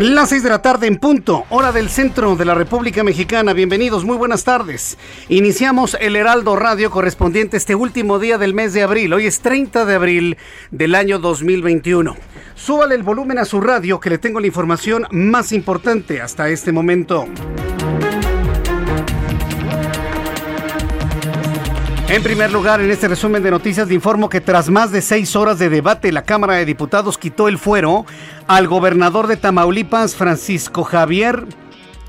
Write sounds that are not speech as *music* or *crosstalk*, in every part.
Las 6 de la tarde en punto, hora del centro de la República Mexicana. Bienvenidos, muy buenas tardes. Iniciamos el Heraldo Radio correspondiente este último día del mes de abril. Hoy es 30 de abril del año 2021. Súbale el volumen a su radio que le tengo la información más importante hasta este momento. En primer lugar, en este resumen de noticias le informo que tras más de seis horas de debate, la Cámara de Diputados quitó el fuero al gobernador de Tamaulipas, Francisco Javier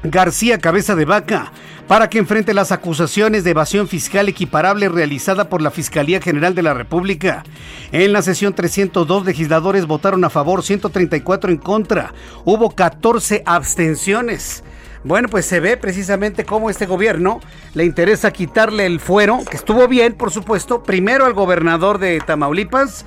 García Cabeza de Vaca, para que enfrente las acusaciones de evasión fiscal equiparable realizada por la Fiscalía General de la República. En la sesión 302, legisladores votaron a favor, 134 en contra. Hubo 14 abstenciones. Bueno, pues se ve precisamente cómo este gobierno le interesa quitarle el fuero, que estuvo bien, por supuesto, primero al gobernador de Tamaulipas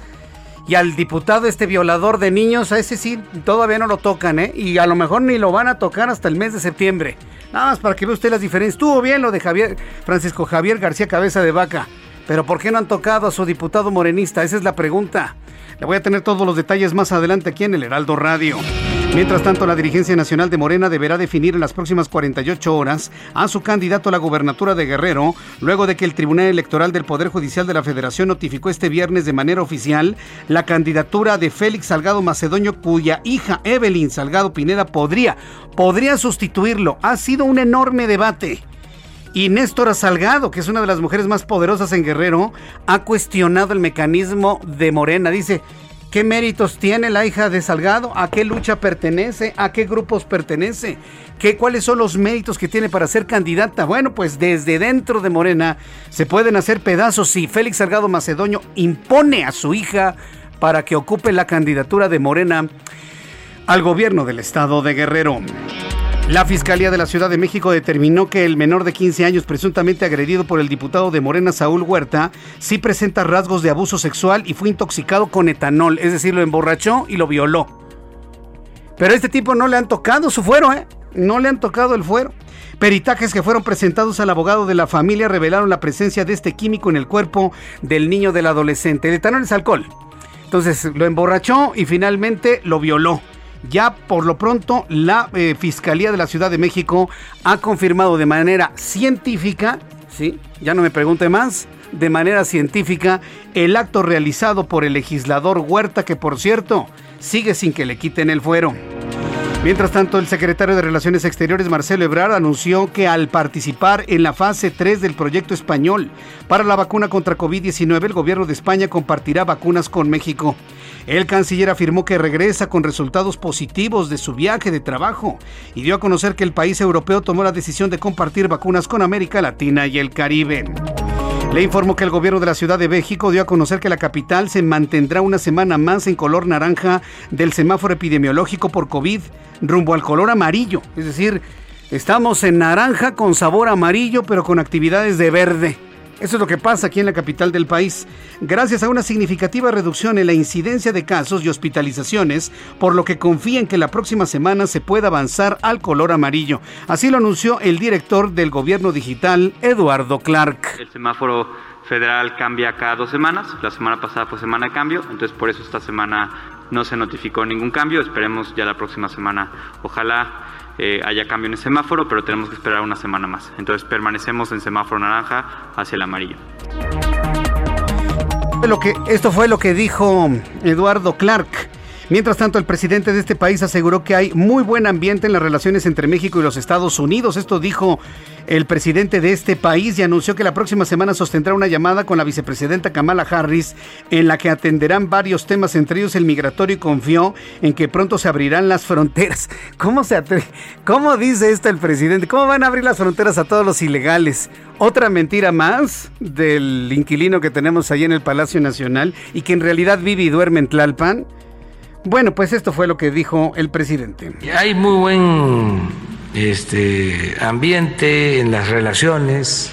y al diputado este violador de niños, a ese sí, todavía no lo tocan, ¿eh? Y a lo mejor ni lo van a tocar hasta el mes de septiembre. Nada más para que vea usted las diferencias. Estuvo bien lo de Javier, Francisco Javier García Cabeza de Vaca, pero ¿por qué no han tocado a su diputado morenista? Esa es la pregunta. Le voy a tener todos los detalles más adelante aquí en el Heraldo Radio. Mientras tanto, la dirigencia nacional de Morena deberá definir en las próximas 48 horas a su candidato a la gubernatura de Guerrero, luego de que el Tribunal Electoral del Poder Judicial de la Federación notificó este viernes de manera oficial la candidatura de Félix Salgado Macedonio, cuya hija Evelyn Salgado Pineda podría, podría sustituirlo. Ha sido un enorme debate. Y Néstora Salgado, que es una de las mujeres más poderosas en Guerrero, ha cuestionado el mecanismo de Morena. Dice, ¿Qué méritos tiene la hija de Salgado? ¿A qué lucha pertenece? ¿A qué grupos pertenece? ¿Qué, ¿Cuáles son los méritos que tiene para ser candidata? Bueno, pues desde dentro de Morena se pueden hacer pedazos si Félix Salgado Macedonio impone a su hija para que ocupe la candidatura de Morena al gobierno del estado de Guerrero. La Fiscalía de la Ciudad de México determinó que el menor de 15 años presuntamente agredido por el diputado de Morena Saúl Huerta sí presenta rasgos de abuso sexual y fue intoxicado con etanol, es decir, lo emborrachó y lo violó. Pero a este tipo no le han tocado su fuero, ¿eh? No le han tocado el fuero. Peritajes que fueron presentados al abogado de la familia revelaron la presencia de este químico en el cuerpo del niño del adolescente. El etanol es alcohol. Entonces lo emborrachó y finalmente lo violó. Ya por lo pronto la eh, Fiscalía de la Ciudad de México ha confirmado de manera científica, ¿sí? ya no me pregunte más, de manera científica el acto realizado por el legislador Huerta, que por cierto sigue sin que le quiten el fuero. Mientras tanto, el secretario de Relaciones Exteriores, Marcelo Ebrard, anunció que al participar en la fase 3 del proyecto español para la vacuna contra COVID-19, el gobierno de España compartirá vacunas con México. El canciller afirmó que regresa con resultados positivos de su viaje de trabajo y dio a conocer que el país europeo tomó la decisión de compartir vacunas con América Latina y el Caribe. Le informó que el gobierno de la Ciudad de México dio a conocer que la capital se mantendrá una semana más en color naranja del semáforo epidemiológico por COVID rumbo al color amarillo. Es decir, estamos en naranja con sabor amarillo pero con actividades de verde. Eso es lo que pasa aquí en la capital del país, gracias a una significativa reducción en la incidencia de casos y hospitalizaciones, por lo que confían que la próxima semana se pueda avanzar al color amarillo. Así lo anunció el director del gobierno digital, Eduardo Clark. El semáforo federal cambia cada dos semanas, la semana pasada fue semana de cambio, entonces por eso esta semana no se notificó ningún cambio, esperemos ya la próxima semana, ojalá eh, haya cambio en el semáforo, pero tenemos que esperar una semana más. Entonces permanecemos en semáforo naranja hacia el amarillo. Lo que, esto fue lo que dijo Eduardo Clark. Mientras tanto, el presidente de este país aseguró que hay muy buen ambiente en las relaciones entre México y los Estados Unidos. Esto dijo el presidente de este país y anunció que la próxima semana sostendrá una llamada con la vicepresidenta Kamala Harris en la que atenderán varios temas, entre ellos el migratorio y confió en que pronto se abrirán las fronteras. *laughs* ¿Cómo se ¿Cómo dice esto el presidente? ¿Cómo van a abrir las fronteras a todos los ilegales? Otra mentira más del inquilino que tenemos ahí en el Palacio Nacional y que en realidad vive y duerme en Tlalpan. Bueno, pues esto fue lo que dijo el presidente. Hay muy buen este, ambiente en las relaciones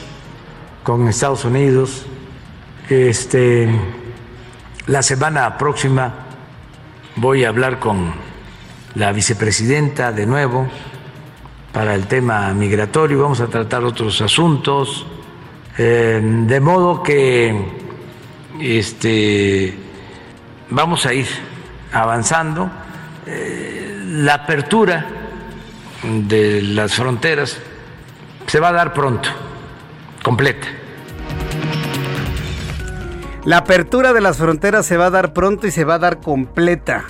con Estados Unidos. Este, la semana próxima voy a hablar con la vicepresidenta de nuevo para el tema migratorio, vamos a tratar otros asuntos, eh, de modo que este, vamos a ir avanzando. Eh, la apertura de las fronteras se va a dar pronto, completa. La apertura de las fronteras se va a dar pronto y se va a dar completa.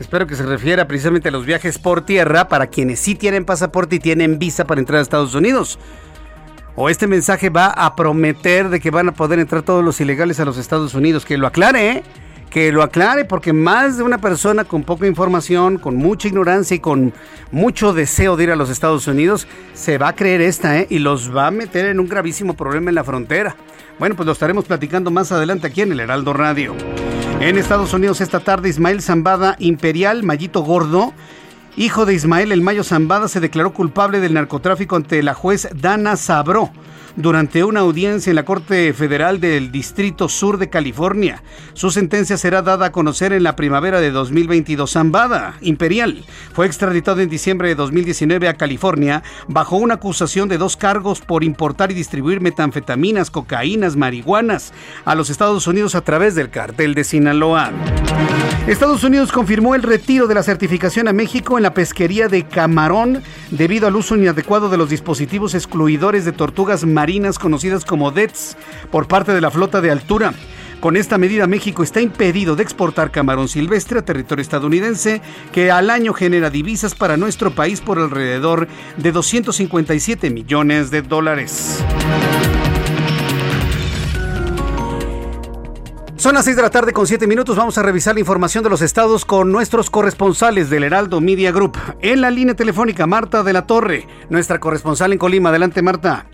Espero que se refiera precisamente a los viajes por tierra para quienes sí tienen pasaporte y tienen visa para entrar a Estados Unidos. O este mensaje va a prometer de que van a poder entrar todos los ilegales a los Estados Unidos. Que lo aclare, ¿eh? Que lo aclare porque más de una persona con poca información, con mucha ignorancia y con mucho deseo de ir a los Estados Unidos se va a creer esta ¿eh? y los va a meter en un gravísimo problema en la frontera. Bueno, pues lo estaremos platicando más adelante aquí en el Heraldo Radio. En Estados Unidos esta tarde Ismael Zambada Imperial, Mallito Gordo, hijo de Ismael El Mayo Zambada, se declaró culpable del narcotráfico ante la juez Dana Sabró durante una audiencia en la Corte Federal del Distrito Sur de California. Su sentencia será dada a conocer en la primavera de 2022. Zambada Imperial fue extraditado en diciembre de 2019 a California bajo una acusación de dos cargos por importar y distribuir metanfetaminas, cocaínas, marihuanas a los Estados Unidos a través del cartel de Sinaloa. Estados Unidos confirmó el retiro de la certificación a México en la pesquería de camarón debido al uso inadecuado de los dispositivos excluidores de tortugas marinas marinas conocidas como DETS por parte de la flota de altura. Con esta medida México está impedido de exportar camarón silvestre a territorio estadounidense que al año genera divisas para nuestro país por alrededor de 257 millones de dólares. Son las 6 de la tarde con 7 minutos. Vamos a revisar la información de los estados con nuestros corresponsales del Heraldo Media Group. En la línea telefónica, Marta de la Torre, nuestra corresponsal en Colima. Adelante, Marta.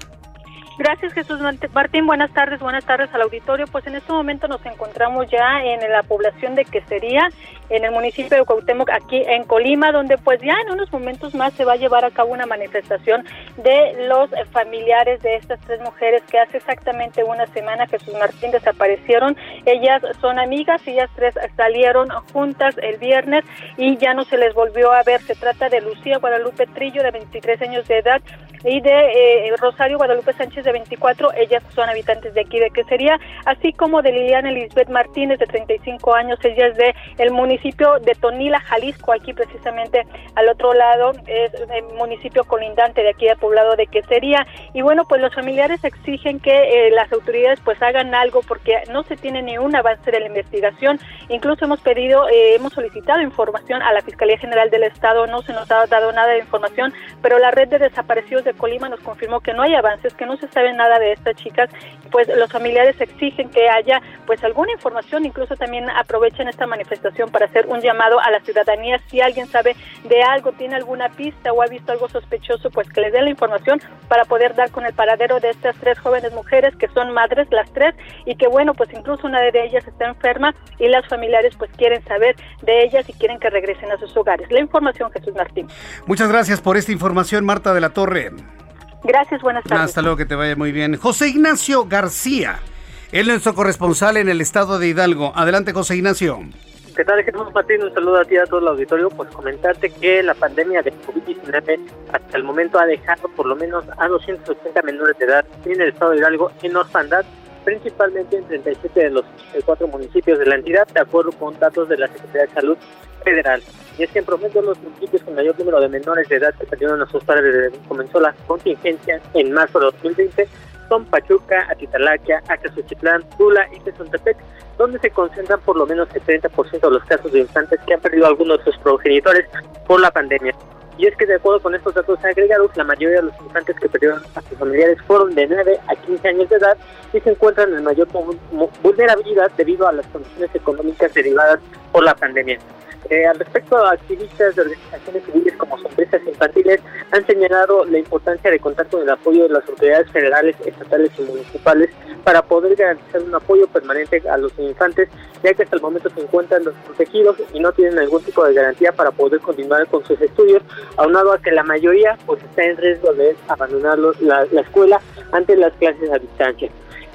Gracias Jesús Martín, buenas tardes, buenas tardes al auditorio. Pues en este momento nos encontramos ya en la población de Quesería, en el municipio de Cuauhtémoc, aquí en Colima, donde pues ya en unos momentos más se va a llevar a cabo una manifestación de los familiares de estas tres mujeres que hace exactamente una semana Jesús Martín desaparecieron. Ellas son amigas, ellas tres salieron juntas el viernes y ya no se les volvió a ver. Se trata de Lucía Guadalupe Trillo, de 23 años de edad, y de eh, Rosario Guadalupe Sánchez de 24, ellas son habitantes de aquí de Quesería, así como de Liliana Elizabeth Martínez de 35 años, ella es de el municipio de Tonila, Jalisco, aquí precisamente al otro lado es el municipio colindante de aquí del poblado de Quesería. Y bueno, pues los familiares exigen que eh, las autoridades pues hagan algo porque no se tiene ni un avance de la investigación, incluso hemos pedido, eh, hemos solicitado información a la Fiscalía General del Estado, no se nos ha dado nada de información, pero la red de desaparecidos Colima nos confirmó que no hay avances, que no se sabe nada de estas chicas, pues los familiares exigen que haya pues alguna información, incluso también aprovechan esta manifestación para hacer un llamado a la ciudadanía si alguien sabe de algo, tiene alguna pista o ha visto algo sospechoso, pues que les den la información para poder dar con el paradero de estas tres jóvenes mujeres que son madres las tres y que bueno, pues incluso una de ellas está enferma y las familiares pues quieren saber de ellas y quieren que regresen a sus hogares. La información Jesús Martín. Muchas gracias por esta información Marta de la Torre. Gracias, buenas tardes. Hasta luego, que te vaya muy bien. José Ignacio García, él es nuestro corresponsal en el estado de Hidalgo. Adelante, José Ignacio. ¿Qué tal, Jesús Martín? Un saludo a ti y a todo el auditorio. Pues comentarte que la pandemia de COVID-19 hasta el momento ha dejado por lo menos a 280 menores de edad en el estado de Hidalgo en orfandad, principalmente en 37 de los cuatro municipios de la entidad, de acuerdo con datos de la Secretaría de Salud federal. Y es que en promedio los municipios con mayor número de menores de edad que perdieron a sus padres desde que comenzó la contingencia en marzo de 2020 son Pachuca, Atitalaquia, Acazuchitlán, Tula y Tezontepec, donde se concentran por lo menos el 30% de los casos de infantes que han perdido a algunos de sus progenitores por la pandemia. Y es que de acuerdo con estos datos agregados, la mayoría de los infantes que perdieron a sus familiares fueron de 9 a 15 años de edad y se encuentran en mayor vulnerabilidad debido a las condiciones económicas derivadas por la pandemia. Eh, al respecto, activistas de organizaciones civiles como Sonrisas Infantiles han señalado la importancia de contar con el apoyo de las autoridades federales, estatales y municipales para poder garantizar un apoyo permanente a los infantes, ya que hasta el momento se encuentran desprotegidos y no tienen ningún tipo de garantía para poder continuar con sus estudios, aunado a que la mayoría pues está en riesgo de abandonar la, la escuela ante las clases a distancia.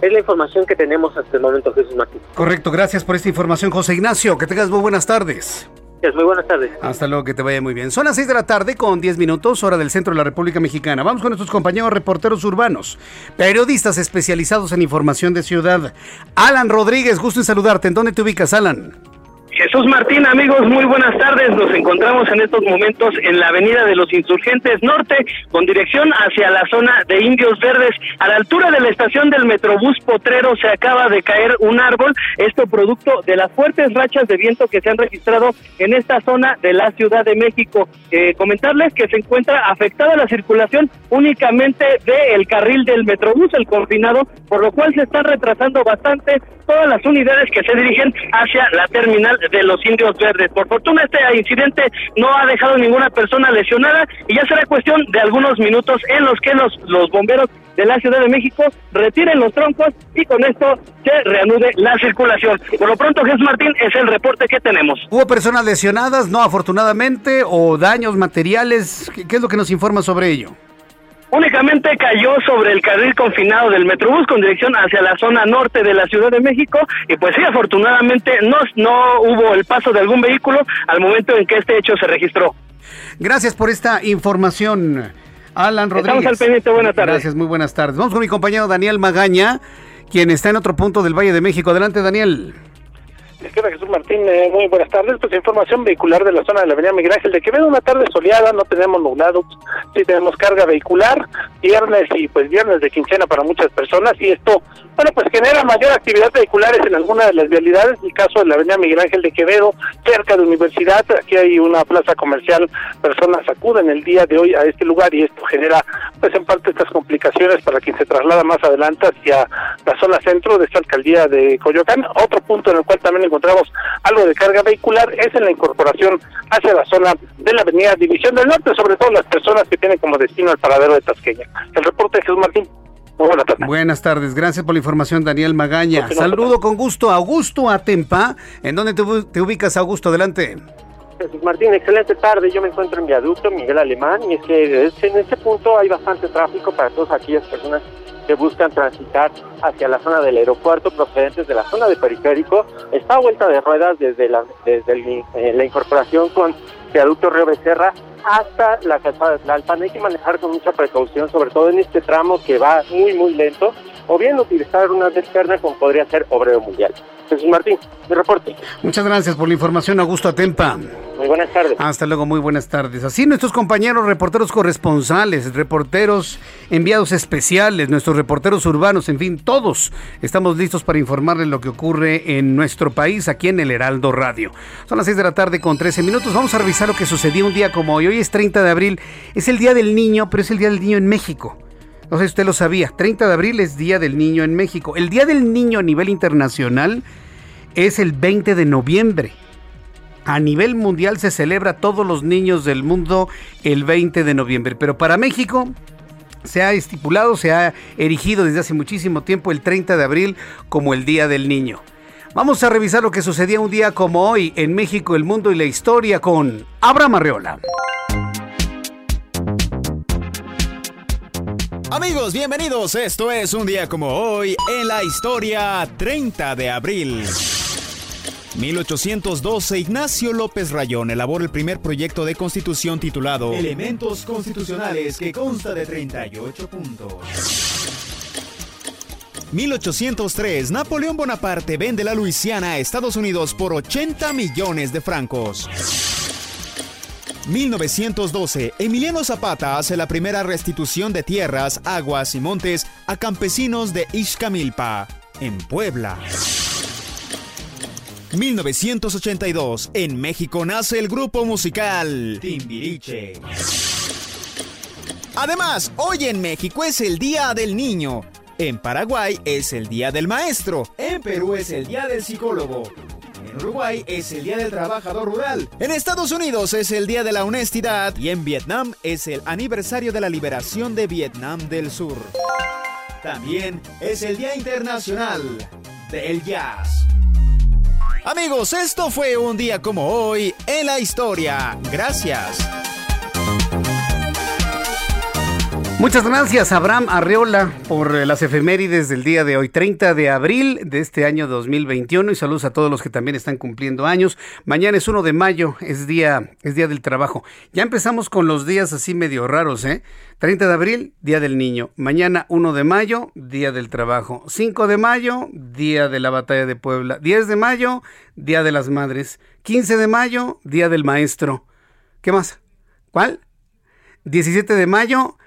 Es la información que tenemos hasta el momento, Jesús Martín. Correcto, gracias por esta información, José Ignacio. Que tengas muy buenas tardes. Muy buenas tardes. Hasta luego, que te vaya muy bien. Son las 6 de la tarde con 10 minutos, hora del centro de la República Mexicana. Vamos con nuestros compañeros reporteros urbanos, periodistas especializados en información de ciudad. Alan Rodríguez, gusto en saludarte. ¿En dónde te ubicas, Alan? Jesús Martín, amigos, muy buenas tardes. Nos encontramos en estos momentos en la Avenida de los Insurgentes Norte, con dirección hacia la zona de Indios Verdes. A la altura de la estación del Metrobús Potrero se acaba de caer un árbol, esto producto de las fuertes rachas de viento que se han registrado en esta zona de la Ciudad de México. Eh, comentarles que se encuentra afectada la circulación únicamente del carril del Metrobús, el coordinado, por lo cual se están retrasando bastante todas las unidades que se dirigen hacia la terminal de los indios verdes. Por fortuna este incidente no ha dejado ninguna persona lesionada y ya será cuestión de algunos minutos en los que los, los bomberos de la Ciudad de México retiren los troncos y con esto se reanude la circulación. Por lo pronto, Jesús Martín, es el reporte que tenemos. ¿Hubo personas lesionadas, no afortunadamente, o daños materiales? qué es lo que nos informa sobre ello? Únicamente cayó sobre el carril confinado del Metrobús con dirección hacia la zona norte de la Ciudad de México y pues sí, afortunadamente no, no hubo el paso de algún vehículo al momento en que este hecho se registró. Gracias por esta información, Alan Rodríguez. Estamos al pendiente, buenas tardes. Gracias, muy buenas tardes. Vamos con mi compañero Daniel Magaña, quien está en otro punto del Valle de México. Adelante, Daniel. Izquierda Jesús Martín, eh, muy buenas tardes. Pues información vehicular de la zona de la Avenida Miguel Ángel de Quevedo, una tarde soleada, no tenemos nublado, sí tenemos carga vehicular, viernes y pues viernes de quincena para muchas personas. Y esto, bueno, pues genera mayor actividad vehiculares en algunas de las vialidades, el caso de la Avenida Miguel Ángel de Quevedo, cerca de Universidad, aquí hay una plaza comercial, personas acuden el día de hoy a este lugar y esto genera pues en parte estas complicaciones para quien se traslada más adelante hacia la zona centro de esta alcaldía de Coyoacán, otro punto en el cual también encontramos algo de carga vehicular es en la incorporación hacia la zona de la avenida División del Norte, sobre todo las personas que tienen como destino el paradero de Tasqueña. El reporte de Jesús Martín. buenas tardes. Buenas tardes, gracias por la información, Daniel Magaña. Saludo con gusto a Augusto Atempa. ¿En dónde te, ubicas, Augusto? Adelante. Jesús Martín, excelente tarde. Yo me encuentro en Viaducto Miguel Alemán y es que en este punto hay bastante tráfico para todas aquellas personas que buscan transitar hacia la zona del aeropuerto procedentes de la zona de periférico. Está a vuelta de ruedas desde la, desde eh, la incorporación con viaducto Río Becerra hasta la calzada de Tlalpan. Hay que manejar con mucha precaución, sobre todo en este tramo que va muy, muy lento, o bien utilizar una externa como podría ser Obrero Mundial. Jesús Martín, mi reporte. Muchas gracias por la información, Augusto Atempa. Muy buenas tardes. Hasta luego, muy buenas tardes. Así nuestros compañeros reporteros corresponsales, reporteros enviados especiales, nuestros reporteros urbanos, en fin, todos estamos listos para informarles lo que ocurre en nuestro país aquí en el Heraldo Radio. Son las 6 de la tarde con 13 minutos. Vamos a revisar lo que sucedió un día como hoy. Hoy es 30 de abril, es el Día del Niño, pero es el Día del Niño en México. No sé si usted lo sabía. 30 de abril es Día del Niño en México. El Día del Niño a nivel internacional es el 20 de noviembre. A nivel mundial se celebra todos los niños del mundo el 20 de noviembre. Pero para México se ha estipulado, se ha erigido desde hace muchísimo tiempo el 30 de abril como el Día del Niño. Vamos a revisar lo que sucedía un día como hoy en México, el mundo y la historia con Abraham Arreola. Amigos, bienvenidos. Esto es un día como hoy en la historia 30 de abril. 1812, Ignacio López Rayón elabora el primer proyecto de constitución titulado Elementos Constitucionales que consta de 38 puntos. 1803, Napoleón Bonaparte vende la Luisiana a Estados Unidos por 80 millones de francos. 1912, Emiliano Zapata hace la primera restitución de tierras, aguas y montes a campesinos de Ixcamilpa, en Puebla. 1982, en México nace el grupo musical Timbiriche. Además, hoy en México es el Día del Niño. En Paraguay es el Día del Maestro. En Perú es el Día del Psicólogo. En Uruguay es el Día del Trabajador Rural. En Estados Unidos es el Día de la Honestidad. Y en Vietnam es el aniversario de la liberación de Vietnam del Sur. También es el Día Internacional del Jazz. Amigos, esto fue un día como hoy en la historia. Gracias. Muchas gracias, Abraham Arreola, por eh, las efemérides del día de hoy, 30 de abril de este año 2021. Y saludos a todos los que también están cumpliendo años. Mañana es 1 de mayo, es día, es día del trabajo. Ya empezamos con los días así medio raros, ¿eh? 30 de abril, Día del Niño. Mañana 1 de mayo, Día del Trabajo. 5 de mayo, Día de la Batalla de Puebla. 10 de mayo, Día de las Madres. 15 de mayo, Día del Maestro. ¿Qué más? ¿Cuál? 17 de mayo,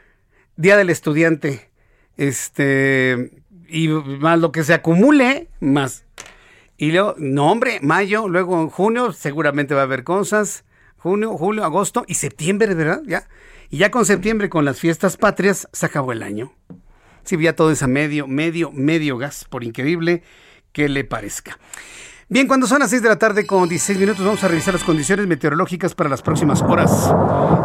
Día del Estudiante. Este, y más lo que se acumule, más. Y luego, no hombre, mayo, luego en junio seguramente va a haber cosas. Junio, julio, agosto y septiembre, ¿verdad? Ya. Y ya con septiembre, con las fiestas patrias, se acabó el año. Si ya todo es a medio, medio, medio gas, por increíble que le parezca. Bien, cuando son las 6 de la tarde con 16 minutos vamos a revisar las condiciones meteorológicas para las próximas horas.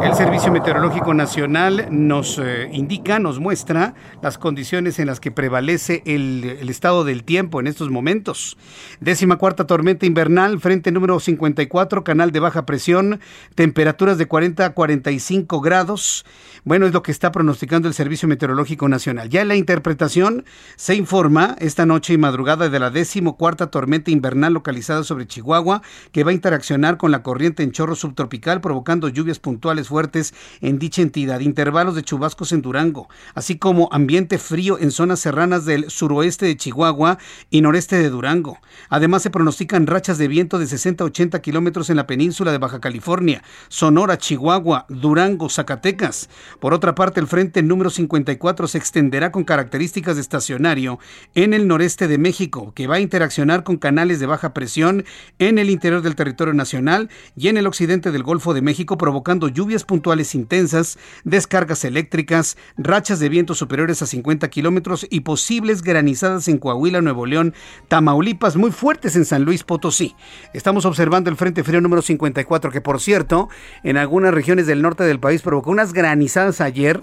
El Servicio Meteorológico Nacional nos eh, indica, nos muestra las condiciones en las que prevalece el, estado del tiempo en estos momentos. Décima cuarta tormenta invernal, frente número 54, canal de baja presión, temperaturas de 40 a 45 grados. Bueno, es lo que está pronosticando el Servicio Meteorológico Nacional. Ya en la interpretación se informa esta noche y madrugada de la décimo cuarta tormenta invernal localizada sobre Chihuahua, que va a interaccionar con la corriente en chorro subtropical, provocando lluvias puntuales fuertes en dicha entidad, intervalos de chubascos en Durango, así como ambiente frío en zonas serranas del suroeste de Chihuahua y noreste de Durango. Además, se pronostican rachas de viento de 60 a 80 kilómetros en la península de Baja California, Sonora, Chihuahua, Durango, Zacatecas. Por otra parte, el frente número 54 se extenderá con características de estacionario en el noreste de México, que va a interaccionar con canales de baja presión en el interior del territorio nacional y en el occidente del Golfo de México, provocando lluvias puntuales intensas, descargas eléctricas, rachas de viento superiores a 50 kilómetros y posibles granizadas en Coahuila, Nuevo León, Tamaulipas, muy fuertes en San Luis Potosí. Estamos observando el Frente Frío número 54, que por cierto, en algunas regiones del norte del país provocó unas granizadas ayer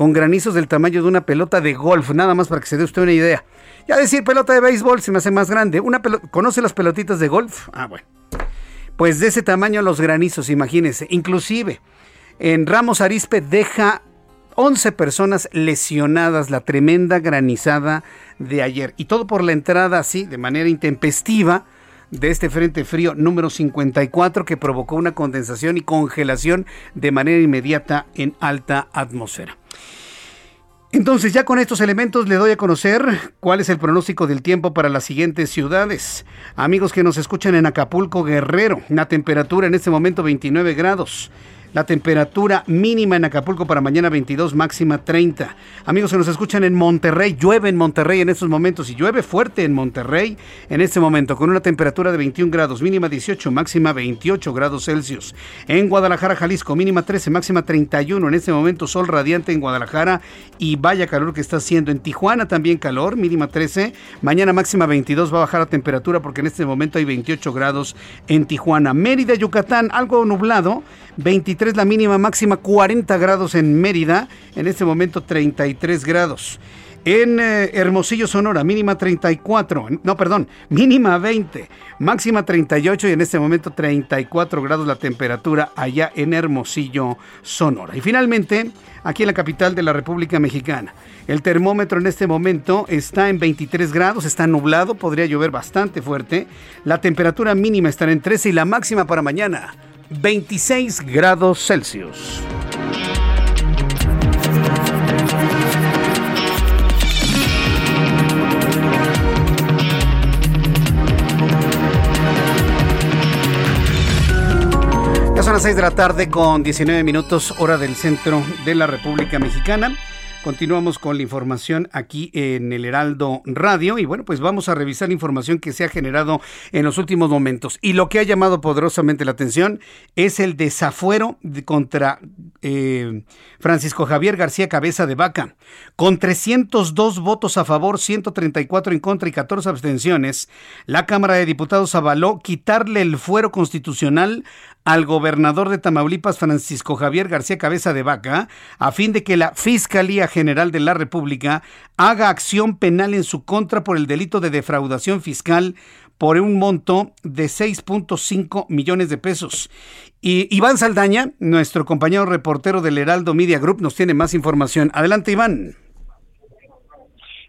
con granizos del tamaño de una pelota de golf, nada más para que se dé usted una idea. Ya decir pelota de béisbol se me hace más grande. Una ¿Conoce las pelotitas de golf? Ah, bueno. Pues de ese tamaño los granizos, imagínense. Inclusive, en Ramos Arispe deja 11 personas lesionadas la tremenda granizada de ayer. Y todo por la entrada así, de manera intempestiva, de este frente frío número 54 que provocó una condensación y congelación de manera inmediata en alta atmósfera. Entonces ya con estos elementos le doy a conocer cuál es el pronóstico del tiempo para las siguientes ciudades. Amigos que nos escuchan en Acapulco, Guerrero, una temperatura en este momento 29 grados. La temperatura mínima en Acapulco para mañana 22, máxima 30. Amigos que nos escuchan en Monterrey, llueve en Monterrey en estos momentos y llueve fuerte en Monterrey en este momento con una temperatura de 21 grados, mínima 18, máxima 28 grados Celsius. En Guadalajara, Jalisco, mínima 13, máxima 31. En este momento sol radiante en Guadalajara y vaya calor que está haciendo. En Tijuana también calor, mínima 13. Mañana máxima 22 va a bajar la temperatura porque en este momento hay 28 grados en Tijuana. Mérida, Yucatán, algo nublado, 23 la mínima, máxima 40 grados en Mérida, en este momento 33 grados. En eh, Hermosillo, Sonora, mínima 34, no, perdón, mínima 20, máxima 38 y en este momento 34 grados la temperatura allá en Hermosillo, Sonora. Y finalmente, aquí en la capital de la República Mexicana, el termómetro en este momento está en 23 grados, está nublado, podría llover bastante fuerte. La temperatura mínima estará en 13 y la máxima para mañana 26 grados Celsius. Ya son las 6 de la tarde con 19 minutos hora del centro de la República Mexicana. Continuamos con la información aquí en el Heraldo Radio y bueno, pues vamos a revisar la información que se ha generado en los últimos momentos. Y lo que ha llamado poderosamente la atención es el desafuero contra eh, Francisco Javier García Cabeza de Vaca. Con 302 votos a favor, 134 en contra y 14 abstenciones, la Cámara de Diputados avaló quitarle el fuero constitucional al gobernador de Tamaulipas, Francisco Javier García Cabeza de Vaca, a fin de que la Fiscalía General de la República haga acción penal en su contra por el delito de defraudación fiscal por un monto de 6.5 millones de pesos. Y Iván Saldaña, nuestro compañero reportero del Heraldo Media Group, nos tiene más información. Adelante, Iván.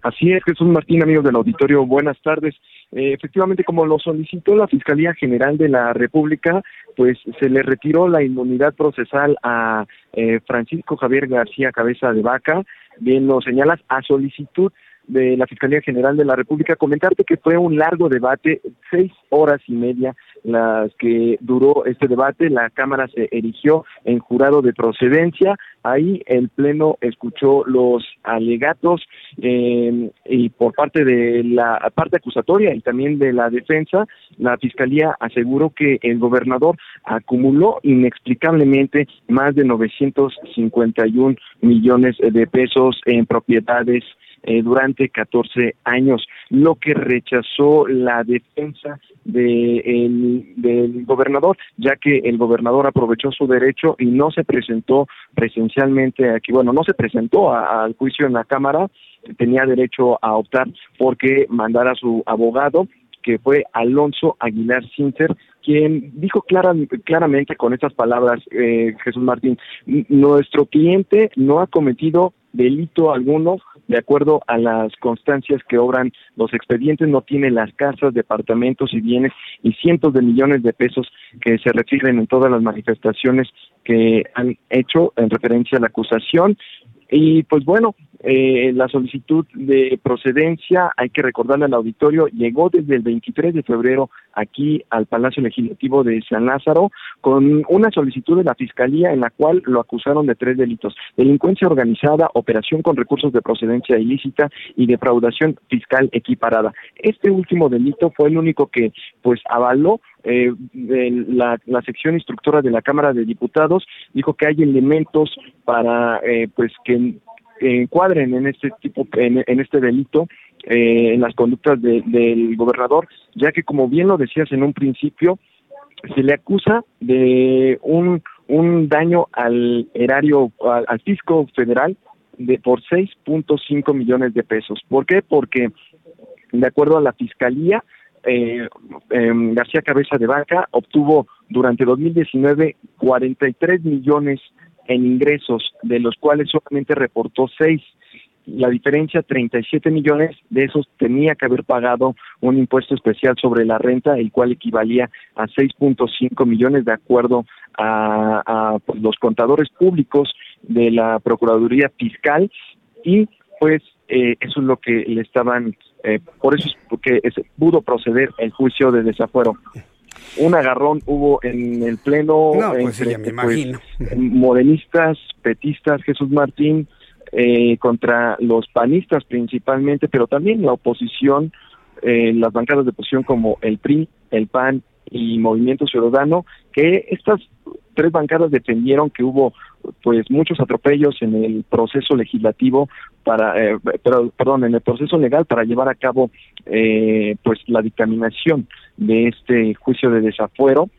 Así es, Jesús Martín, amigos del auditorio, buenas tardes. Eh, efectivamente, como lo solicitó la Fiscalía General de la República, pues se le retiró la inmunidad procesal a eh, Francisco Javier García Cabeza de Vaca, bien lo señalas, a solicitud de la Fiscalía General de la República, comentarte que fue un largo debate, seis horas y media las que duró este debate, la Cámara se erigió en jurado de procedencia, ahí el Pleno escuchó los alegatos eh, y por parte de la parte acusatoria y también de la defensa, la Fiscalía aseguró que el gobernador acumuló inexplicablemente más de 951 millones de pesos en propiedades eh, durante 14 años, lo que rechazó la defensa de del gobernador, ya que el gobernador aprovechó su derecho y no se presentó presencialmente aquí, bueno, no se presentó al juicio en la Cámara, tenía derecho a optar porque mandara a su abogado que fue Alonso Aguilar Sinter, quien dijo clara, claramente con estas palabras, eh, Jesús Martín, nuestro cliente no ha cometido delito alguno, de acuerdo a las constancias que obran los expedientes, no tiene las casas, departamentos y bienes y cientos de millones de pesos que se refieren en todas las manifestaciones que han hecho en referencia a la acusación. Y pues bueno, eh, la solicitud de procedencia, hay que recordarle al auditorio, llegó desde el 23 de febrero aquí al Palacio Legislativo de San Lázaro con una solicitud de la Fiscalía en la cual lo acusaron de tres delitos, delincuencia organizada, operación con recursos de procedencia ilícita y defraudación fiscal equiparada. Este último delito fue el único que pues avaló eh, la, la, sección instructora de la Cámara de Diputados dijo que hay elementos para eh, pues que encuadren en este tipo, en, este delito, eh, en las conductas del gobernador, ya que como bien lo decías en un principio, se le acusa de un, un daño al erario, al, fisco federal de por 6.5 millones de pesos. ¿Por qué? Porque de acuerdo a la fiscalía, eh, em, García Cabeza de Vaca obtuvo durante 2019 43 millones en ingresos, de los cuales solamente reportó seis. La diferencia, 37 millones, de esos tenía que haber pagado un impuesto especial sobre la renta, el cual equivalía a 6.5 millones de acuerdo a, pues, los contadores públicos de la Procuraduría Fiscal y pues eh, eso es lo que le estaban, eh, por eso es porque pudo proceder el juicio de desafuero. Un agarrón hubo en el pleno pues entre me pues, modelistas, petistas, Jesús Martín, eh, contra los panistas principalmente, pero también la oposición, eh, las bancadas de oposición como el PRI, el PAN y Movimiento Ciudadano, que estas tres bancadas defendieron que hubo pues muchos atropellos en el proceso legislativo para eh, pero, perdón en el proceso legal para llevar a cabo eh, pues la dictaminación de este juicio de desafuero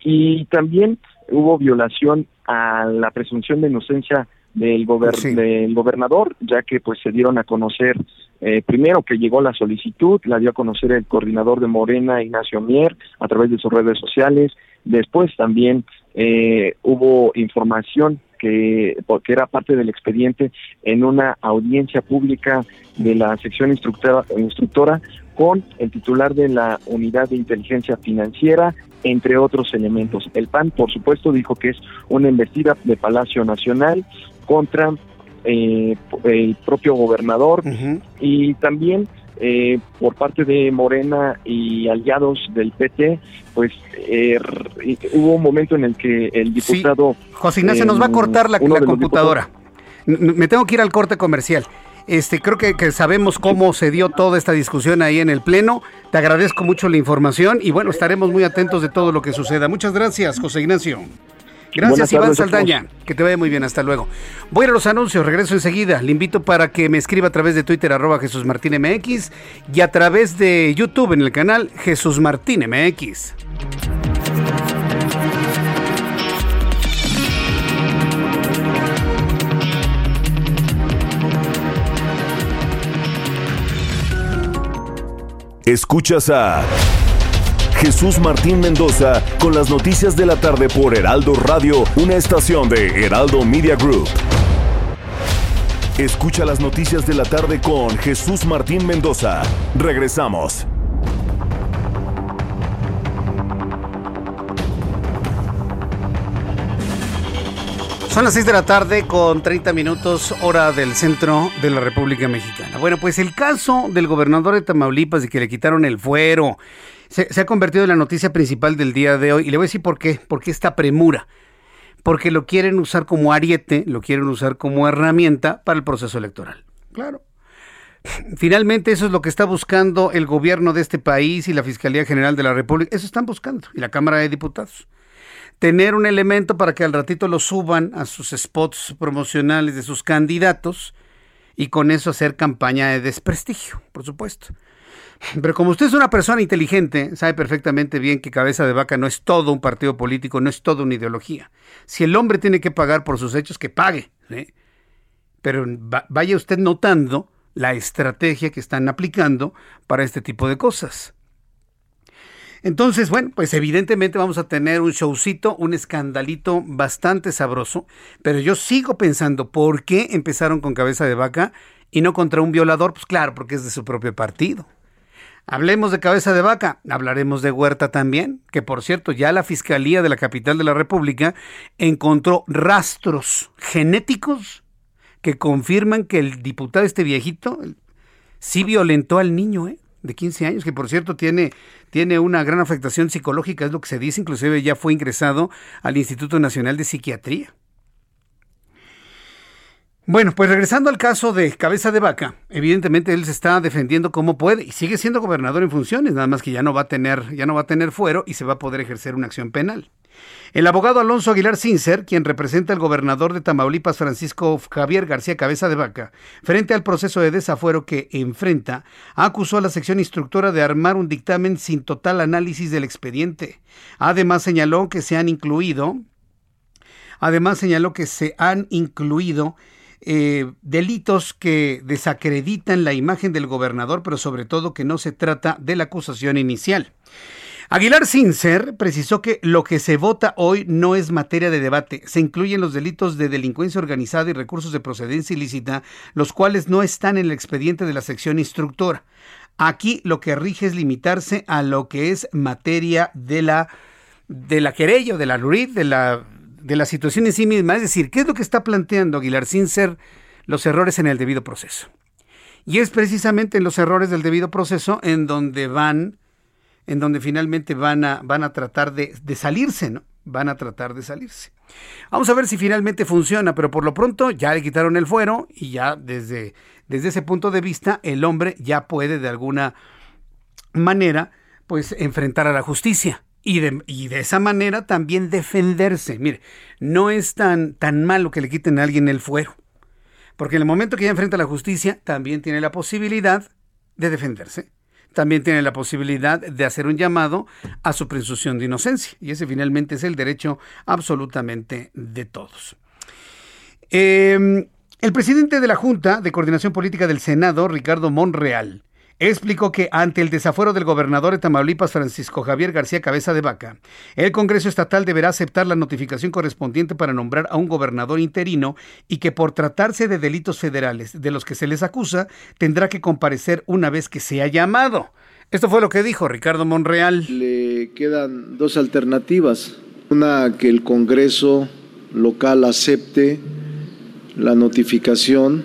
y también hubo violación a la presunción de inocencia del, del gobernador, ya que pues se dieron a conocer eh, primero que llegó la solicitud, la dio a conocer el coordinador de Morena, Ignacio Mier, a través de sus redes sociales. Después también eh, hubo información que porque era parte del expediente en una audiencia pública de la sección instructora, instructora con el titular de la unidad de inteligencia financiera, entre otros elementos. El PAN, por supuesto, dijo que es una embestida de Palacio Nacional contra eh, el propio gobernador y también eh, por parte de Morena y aliados del PT, pues eh, hubo un momento en el que el diputado... José Ignacio, nos va a cortar la, computadora. Me tengo que ir al corte comercial. Este, creo que, que, sabemos cómo se dio toda esta discusión ahí en el Pleno. Te agradezco mucho la información y bueno, estaremos muy atentos de todo lo que suceda. Muchas gracias, José Ignacio. Gracias, Iván Saldaña. Que te vaya muy bien. Hasta luego. Voy a los anuncios. Regreso enseguida. Le invito para que me escriba a través de Twitter, arroba Jesús Martín MX, y a través de YouTube en el canal Jesús Martín MX. Escuchas a Jesús Martín Mendoza con las noticias de la tarde por Heraldo Radio, una estación de Heraldo Media Group. Escucha las noticias de la tarde con Jesús Martín Mendoza. Regresamos. Son las 6 de la tarde con 30 minutos hora del centro de la República Mexicana. Bueno, pues el caso del gobernador de Tamaulipas y que le quitaron el fuero se, ha convertido en la noticia principal del día de hoy. Y le voy a decir por qué. Porque esta premura. Porque lo quieren usar como ariete, lo quieren usar como herramienta para el proceso electoral. Claro. Finalmente eso es lo que está buscando el gobierno de este país y la Fiscalía General de la República. Eso están buscando. Y la Cámara de Diputados. Tener un elemento para que al ratito lo suban a sus spots promocionales de sus candidatos y con eso hacer campaña de desprestigio, por supuesto. Pero como usted es una persona inteligente, sabe perfectamente bien que Cabeza de Vaca no es todo un partido político, no es toda una ideología. Si el hombre tiene que pagar por sus hechos, que pague. Pero vaya usted notando la estrategia que están aplicando para este tipo de cosas. Entonces, bueno, pues evidentemente vamos a tener un showcito, un escandalito bastante sabroso, pero yo sigo pensando, ¿por qué empezaron con cabeza de vaca y no contra un violador? Pues claro, porque es de su propio partido. Hablemos de cabeza de vaca, hablaremos de Huerta también, que por cierto ya la Fiscalía de la capital de la República encontró rastros genéticos que confirman que el diputado este viejito sí violentó al niño ¿eh? de 15 años, que por cierto tiene, tiene una gran afectación psicológica, es lo que se dice, inclusive ya fue ingresado al Instituto Nacional de Psiquiatría. Bueno, pues regresando al caso de Cabeza de Vaca, evidentemente él se está defendiendo como puede y sigue siendo gobernador en funciones, nada más que ya no va a tener, ya no va a tener fuero y se va a poder ejercer una acción penal. El abogado Alonso Aguilar Cincer, quien representa al gobernador de Tamaulipas Francisco Javier García Cabeza de Vaca, frente al proceso de desafuero que enfrenta, acusó a la sección instructora de armar un dictamen sin total análisis del expediente. Además señaló que se han incluido Además señaló que se han incluido eh, delitos que desacreditan la imagen del gobernador, pero sobre todo que no se trata de la acusación inicial. Aguilar Sincer precisó que lo que se vota hoy no es materia de debate. Se incluyen los delitos de delincuencia organizada y recursos de procedencia ilícita, los cuales no están en el expediente de la sección instructora. Aquí lo que rige es limitarse a lo que es materia de la de la querella, de la LURID, de la de la situación en sí misma. Es decir, ¿qué es lo que está planteando Aguilar sin ser los errores en el debido proceso? Y es precisamente en los errores del debido proceso en donde van, en donde finalmente van a, van a tratar de, salirse, ¿no? Van a tratar de salirse. Vamos a ver si finalmente funciona, pero por lo pronto ya le quitaron el fuero y ya desde, desde ese punto de vista el hombre ya puede de alguna manera pues enfrentar a la justicia. Y de, y de, esa manera también defenderse. Mire, no es tan, tan malo que le quiten a alguien el fuero. Porque en el momento que ya enfrenta a la justicia, también tiene la posibilidad de defenderse. También tiene la posibilidad de hacer un llamado a su presunción de inocencia. Y ese finalmente es el derecho absolutamente de todos. Eh, el presidente de la Junta de Coordinación Política del Senado, Ricardo Monreal, explicó que ante el desafuero del gobernador de Tamaulipas, Francisco Javier García Cabeza de Vaca, el Congreso Estatal deberá aceptar la notificación correspondiente para nombrar a un gobernador interino y que por tratarse de delitos federales de los que se les acusa, tendrá que comparecer una vez que sea llamado. Esto fue lo que dijo Ricardo Monreal. Le quedan dos alternativas. Una, que el Congreso local acepte la notificación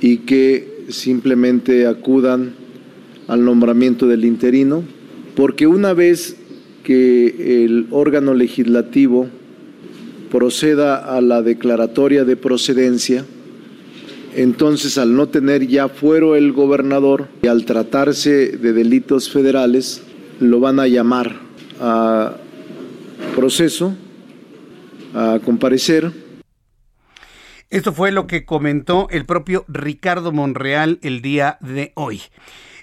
y que simplemente acudan al nombramiento del interino, porque una vez que el órgano legislativo proceda a la declaratoria de procedencia, entonces al no tener ya fuero el gobernador y al tratarse de delitos federales, lo van a llamar a proceso, a comparecer. Esto fue lo que comentó el propio Ricardo Monreal el día de hoy.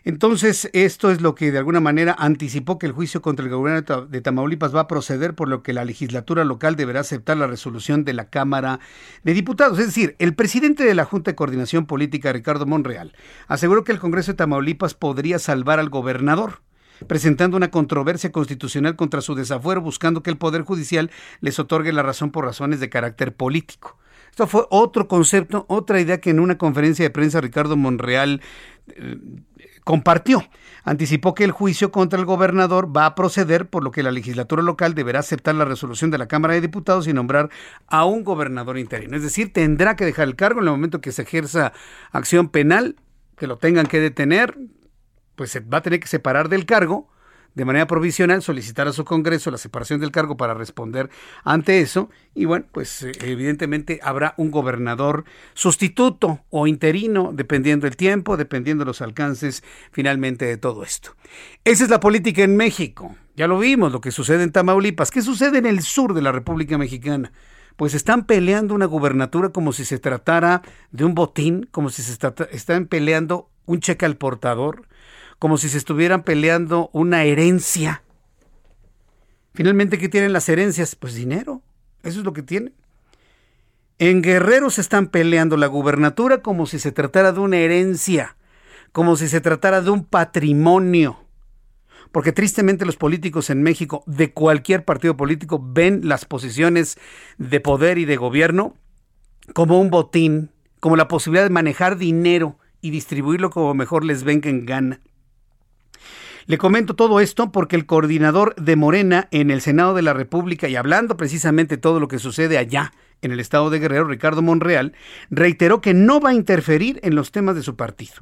Entonces, esto es lo que de alguna manera anticipó que el juicio contra el gobierno de Tamaulipas va a proceder, por lo que la legislatura local deberá aceptar la resolución de la Cámara de Diputados. Es decir, el presidente de la Junta de Coordinación Política, Ricardo Monreal, aseguró que el Congreso de Tamaulipas podría salvar al gobernador presentando una controversia constitucional contra su desafuero, buscando que el Poder Judicial les otorgue la razón por razones de carácter político. Esto fue otro concepto, otra idea que en una conferencia de prensa Ricardo Monreal eh, compartió. Anticipó que el juicio contra el gobernador va a proceder, por lo que la legislatura local deberá aceptar la resolución de la Cámara de Diputados y nombrar a un gobernador interino. Es decir, tendrá que dejar el cargo en el momento que se ejerza acción penal, que lo tengan que detener, pues se va a tener que separar del cargo de manera provisional solicitar a su Congreso la separación del cargo para responder ante eso y bueno, pues eh, evidentemente habrá un gobernador sustituto o interino dependiendo el tiempo, dependiendo los alcances finalmente de todo esto. Esa es la política en México. Ya lo vimos, lo que sucede en Tamaulipas. ¿Qué sucede en el sur de la República Mexicana? Pues están peleando una gubernatura como si se tratara de un botín, como si se están peleando un cheque al portador, como si se estuvieran peleando una herencia. Finalmente, ¿qué tienen las herencias? Pues dinero. Eso es lo que tienen. En Guerrero se están peleando la gubernatura como si se tratara de una herencia, como si se tratara de un patrimonio. Porque tristemente los políticos en México, de cualquier partido político, ven las posiciones de poder y de gobierno como un botín, como la posibilidad de manejar dinero y distribuirlo como mejor les venga en gana. Le comento todo esto porque el coordinador de Morena en el Senado de la República y hablando precisamente todo lo que sucede allá en el estado de Guerrero, Ricardo Monreal, reiteró que no va a interferir en los temas de su partido.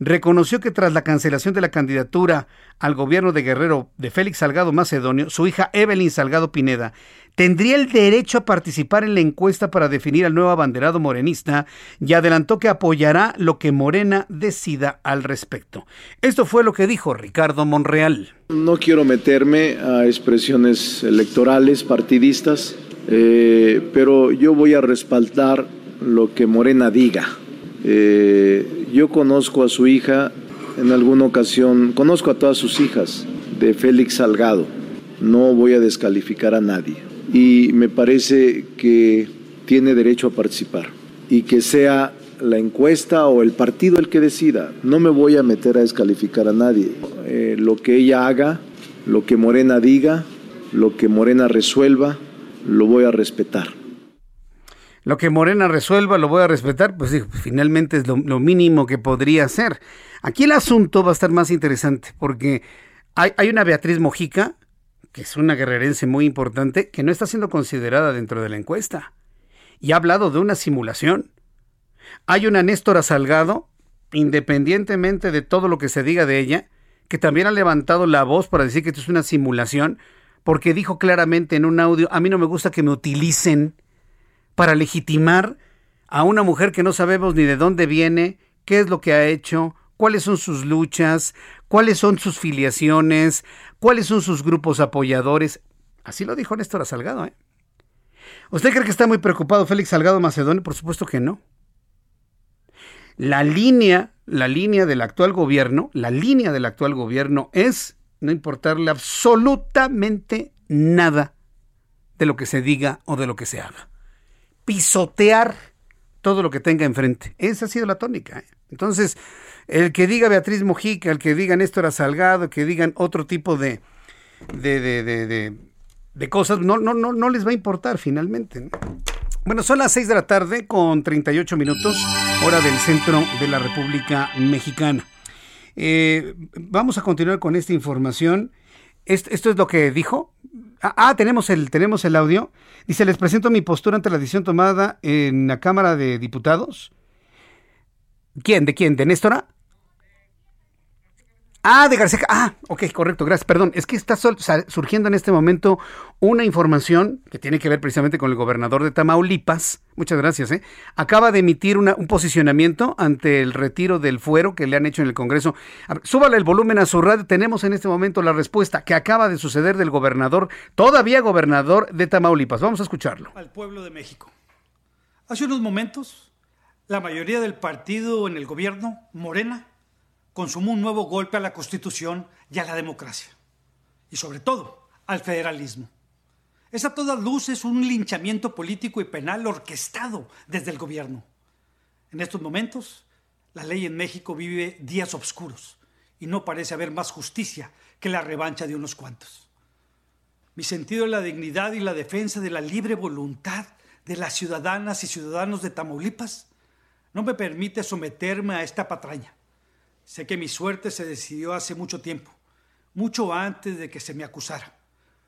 Reconoció que tras la cancelación de la candidatura al gobierno de Guerrero de Félix Salgado Macedonio, su hija Evelyn Salgado Pineda tendría el derecho a participar en la encuesta para definir al nuevo abanderado morenista y adelantó que apoyará lo que Morena decida al respecto. Esto fue lo que dijo Ricardo Monreal. No quiero meterme a expresiones electorales, partidistas, eh, pero yo voy a respaldar lo que Morena diga. Eh, yo conozco a su hija en alguna ocasión, conozco a todas sus hijas de Félix Salgado, no voy a descalificar a nadie y me parece que tiene derecho a participar y que sea la encuesta o el partido el que decida. No me voy a meter a descalificar a nadie. Eh, lo que ella haga, lo que Morena diga, lo que Morena resuelva, lo voy a respetar lo que Morena resuelva lo voy a respetar, pues digo, finalmente es lo, mínimo que podría ser. Aquí el asunto va a estar más interesante porque hay, hay, una Beatriz Mojica, que es una guerrerense muy importante, que no está siendo considerada dentro de la encuesta. Y ha hablado de una simulación. Hay una Néstora Salgado, independientemente de todo lo que se diga de ella, que también ha levantado la voz para decir que esto es una simulación, porque dijo claramente en un audio, a mí no me gusta que me utilicen para legitimar a una mujer que no sabemos ni de dónde viene, qué es lo que ha hecho, cuáles son sus luchas, cuáles son sus filiaciones, cuáles son sus grupos apoyadores. Así lo dijo Néstor Salgado. ¿eh? ¿Usted cree que está muy preocupado Félix Salgado Macedonio? Por supuesto que no. La línea, la línea del actual gobierno, la línea del actual gobierno es no importarle absolutamente nada de lo que se diga o de lo que se haga pisotear todo lo que tenga enfrente. Esa ha sido la tónica. ¿eh? Entonces, el que diga Beatriz Mojica, el que diga Néstor Salgado, el que digan otro tipo de, de, de, de, cosas, no, no, no, no les va a importar finalmente. Bueno, son las 6 de la tarde con 38 minutos, hora del centro de la República Mexicana. Eh, vamos a continuar con esta información. Esto, esto es lo que dijo Ah, ah, tenemos el, tenemos el audio. Dice, les presento mi postura ante la decisión tomada en la Cámara de Diputados. ¿Quién? ¿De quién? ¿De Néstora? Ah, de García. Ah, ok, correcto, gracias. Perdón, es que está surgiendo en este momento una información que tiene que ver precisamente con el gobernador de Tamaulipas. Muchas gracias, ¿eh? Acaba de emitir un posicionamiento ante el retiro del fuero que le han hecho en el Congreso. súbale el volumen a su radio. Tenemos en este momento la respuesta que acaba de suceder del gobernador, todavía gobernador de Tamaulipas. Vamos a escucharlo. Al pueblo de México. Hace unos momentos, la mayoría del partido en el gobierno, Morena, consumó un nuevo golpe a la Constitución y a la democracia. Y sobre todo, al federalismo. Es a todas luces un linchamiento político y penal orquestado desde el gobierno. En estos momentos, la ley en México vive días oscuros y no parece haber más justicia que la revancha de unos cuantos. Mi sentido de la dignidad y la defensa de la libre voluntad de las ciudadanas y ciudadanos de Tamaulipas no me permite someterme a esta patraña. Sé que mi suerte se decidió hace mucho tiempo, mucho antes de que se me acusara,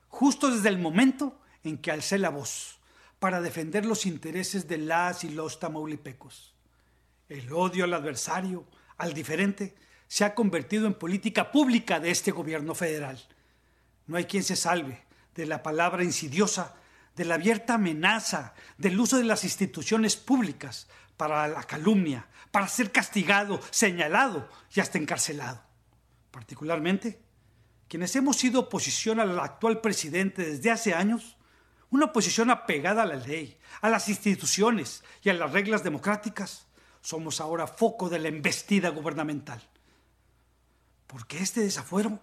justo desde el momento en que alcé la voz para defender los intereses de las y los tamaulipecos. El odio al adversario, al diferente, se ha convertido en política pública de este gobierno federal. No hay quien se salve de la palabra insidiosa, de la abierta amenaza, del uso de las instituciones públicas para la calumnia, para ser castigado, señalado y hasta encarcelado. Particularmente, quienes hemos sido oposición al actual presidente desde hace años, una oposición apegada a la ley, a las instituciones y a las reglas democráticas, somos ahora foco de la embestida gubernamental. Porque este desafuero,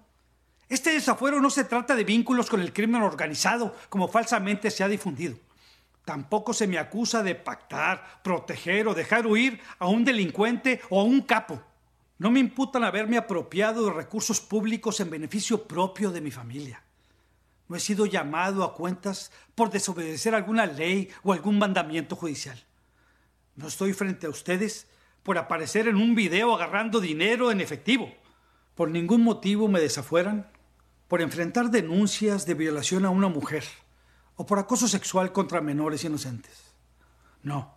este desafuero no se trata de vínculos con el crimen organizado, como falsamente se ha difundido. Tampoco se me acusa de pactar, proteger o dejar huir a un delincuente o a un capo. No me imputan haberme apropiado de recursos públicos en beneficio propio de mi familia. No he sido llamado a cuentas por desobedecer alguna ley o algún mandamiento judicial. No estoy frente a ustedes por aparecer en un video agarrando dinero en efectivo. Por ningún motivo me desafueran por enfrentar denuncias de violación a una mujer o por acoso sexual contra menores inocentes. No,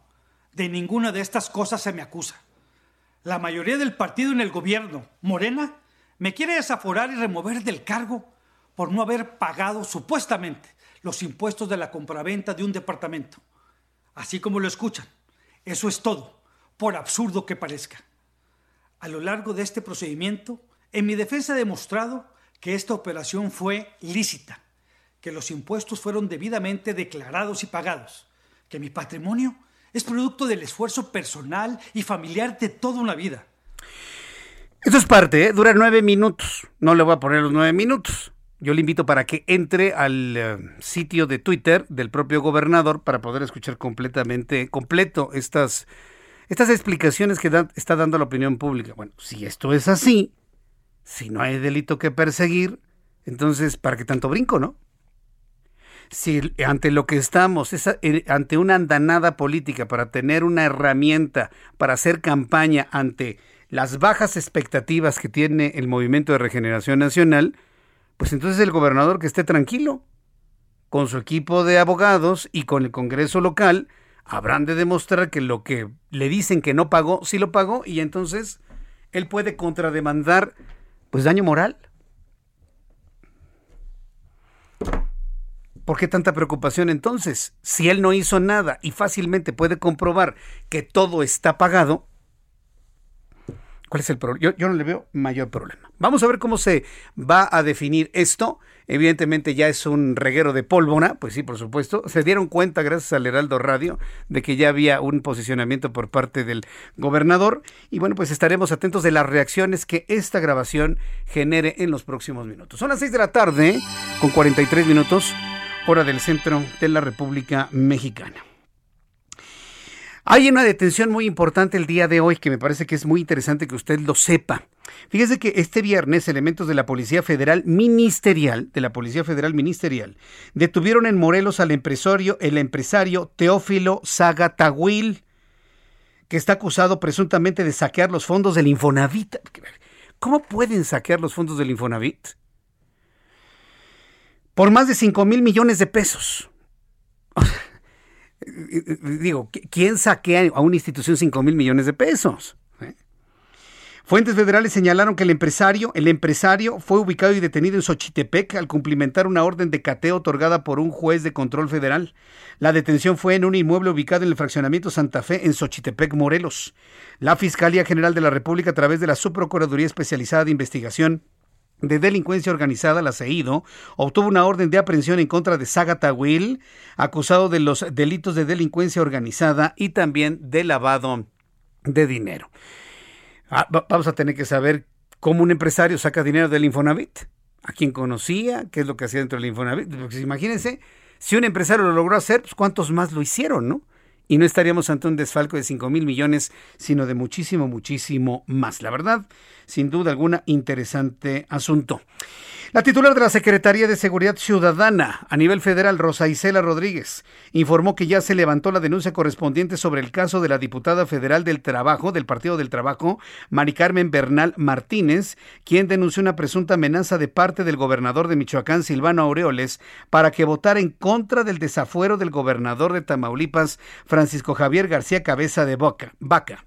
de ninguna de estas cosas se me acusa. La mayoría del partido en el gobierno, Morena, me quiere desaforar y remover del cargo por no haber pagado supuestamente los impuestos de la compraventa de un departamento. Así como lo escuchan. Eso es todo, por absurdo que parezca. A lo largo de este procedimiento, en mi defensa he demostrado que esta operación fue lícita que los impuestos fueron debidamente declarados y pagados, que mi patrimonio es producto del esfuerzo personal y familiar de toda una vida. Esto es parte, ¿eh? dura nueve minutos. No le voy a poner los nueve minutos. Yo le invito para que entre al eh, sitio de Twitter del propio gobernador para poder escuchar completamente, completo estas, estas explicaciones que está dando la opinión pública. Bueno, si esto es así, si no hay delito que perseguir, entonces, ¿para qué tanto brinco, no? Si ante lo que estamos, es eh, ante una andanada política para tener una herramienta para hacer campaña ante las bajas expectativas que tiene el Movimiento de Regeneración Nacional, pues entonces el gobernador que esté tranquilo, con su equipo de abogados y con el Congreso local, habrán de demostrar que lo que le dicen que no pagó, sí lo pagó, y entonces él puede contrademandar, pues daño moral. ¿Por qué tanta preocupación entonces? Si él no hizo nada y fácilmente puede comprobar que todo está pagado, ¿cuál es el problema? Yo, no le veo mayor problema. Vamos a ver cómo se va a definir esto. Evidentemente ya es un reguero de pólvora, pues sí, por supuesto. Se dieron cuenta, gracias al Heraldo Radio, de que ya había un posicionamiento por parte del gobernador. Y bueno, pues estaremos atentos de las reacciones que esta grabación genere en los próximos minutos. Son las 6 de la tarde, con 43 minutos hora del centro de la República Mexicana. Hay una detención muy importante el día de hoy que me parece que es muy interesante que usted lo sepa. Fíjese que este viernes elementos de la Policía Federal Ministerial, de la Policía Federal Ministerial, detuvieron en Morelos al empresario, el empresario Teófilo Zagatawil, que está acusado presuntamente de saquear los fondos del Infonavit. ¿Cómo pueden saquear los fondos del Infonavit? Por más de 5 mil millones de pesos. Digo, ¿quién saquea a una institución 5 mil millones de pesos? ¿Eh? Fuentes federales señalaron que el empresario, el empresario fue ubicado y detenido en Xochitepec al cumplimentar una orden de cateo otorgada por un juez de control federal. La detención fue en un inmueble ubicado en el fraccionamiento Santa Fe en Xochitepec, Morelos. La Fiscalía General de la República, a través de la Subprocuraduría Especializada de Investigación, de Delincuencia Organizada, la CEIDO, obtuvo una orden de aprehensión en contra de Sagata Will, acusado de los delitos de delincuencia organizada y también de lavado de dinero. Ah, vamos a tener que saber cómo un empresario saca dinero del Infonavit, a quién conocía, qué es lo que hacía dentro del Infonavit. Porque imagínense, si un empresario lo logró hacer, pues cuántos más lo hicieron, ¿no? Y no estaríamos ante un desfalco de 5 mil millones, sino de muchísimo, muchísimo más. La verdad, sin duda alguna, interesante asunto. La titular de la Secretaría de Seguridad Ciudadana a nivel federal, Rosa Isela Rodríguez, informó que ya se levantó la denuncia correspondiente sobre el caso de la diputada federal del Trabajo, del Partido del Trabajo, Mari Carmen Bernal Martínez, quien denunció una presunta amenaza de parte del gobernador de Michoacán, Silvano Aureoles, para que votara en contra del desafuero del gobernador de Tamaulipas, Francisco Javier García Cabeza de Boca, Vaca.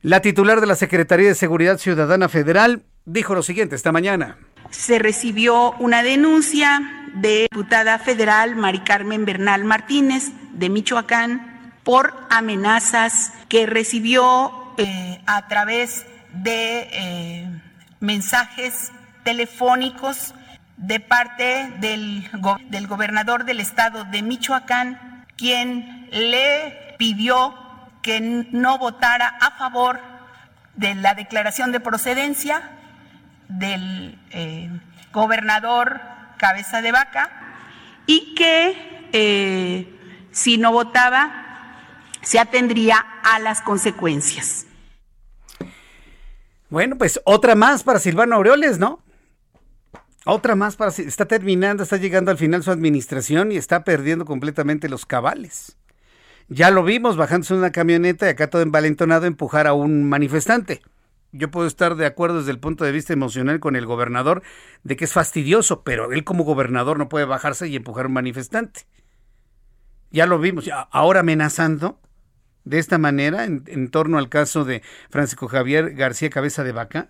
La titular de la Secretaría de Seguridad Ciudadana Federal dijo lo siguiente esta mañana. Se recibió una denuncia de diputada federal Mari Carmen Bernal Martínez de Michoacán por amenazas que recibió eh, a través de eh, mensajes telefónicos de parte del, del gobernador del estado de Michoacán, quien le pidió que no votara a favor de la declaración de procedencia del eh, gobernador Cabeza de Vaca y que eh, si no votaba se atendría a las consecuencias. Bueno, pues otra más para Silvano Aureoles, ¿no? Otra más para... Está terminando, está llegando al final su administración y está perdiendo completamente los cabales. Ya lo vimos bajándose una camioneta y acá todo envalentonado empujar a un manifestante. Yo puedo estar de acuerdo desde el punto de vista emocional con el gobernador de que es fastidioso, pero él como gobernador no puede bajarse y empujar a un manifestante. Ya lo vimos, ahora amenazando de esta manera en, en torno al caso de Francisco Javier García Cabeza de Vaca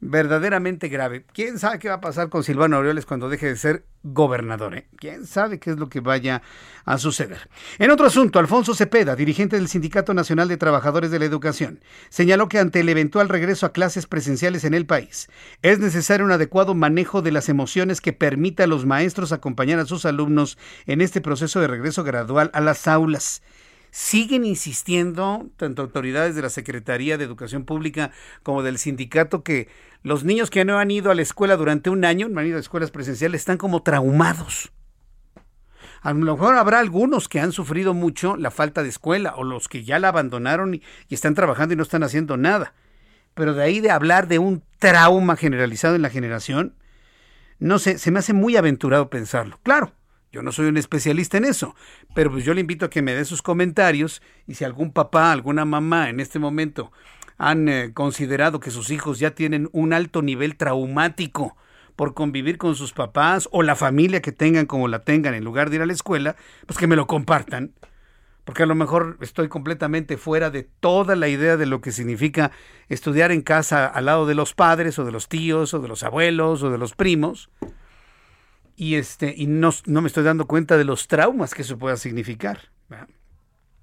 verdaderamente grave. ¿Quién sabe qué va a pasar con Silvano Aureoles cuando deje de ser gobernador? Eh? ¿Quién sabe qué es lo que vaya a suceder? En otro asunto, Alfonso Cepeda, dirigente del Sindicato Nacional de Trabajadores de la Educación, señaló que ante el eventual regreso a clases presenciales en el país, es necesario un adecuado manejo de las emociones que permita a los maestros acompañar a sus alumnos en este proceso de regreso gradual a las aulas siguen insistiendo, tanto autoridades de la Secretaría de Educación Pública como del sindicato, que los niños que no han ido a la escuela durante un año, no han ido a escuelas presenciales, están como traumados. A lo mejor habrá algunos que han sufrido mucho la falta de escuela o los que ya la abandonaron y, y están trabajando y no están haciendo nada. Pero de ahí de hablar de un trauma generalizado en la generación, no sé, se me hace muy aventurado pensarlo. Claro, yo no soy un especialista en eso, pero pues yo le invito a que me dé sus comentarios y si algún papá, alguna mamá en este momento han eh, considerado que sus hijos ya tienen un alto nivel traumático por convivir con sus papás o la familia que tengan como la tengan en lugar de ir a la escuela, pues que me lo compartan. Porque a lo mejor estoy completamente fuera de toda la idea de lo que significa estudiar en casa al lado de los padres o de los tíos o de los abuelos o de los primos y este y no, no, me estoy dando cuenta de los traumas que eso pueda significar.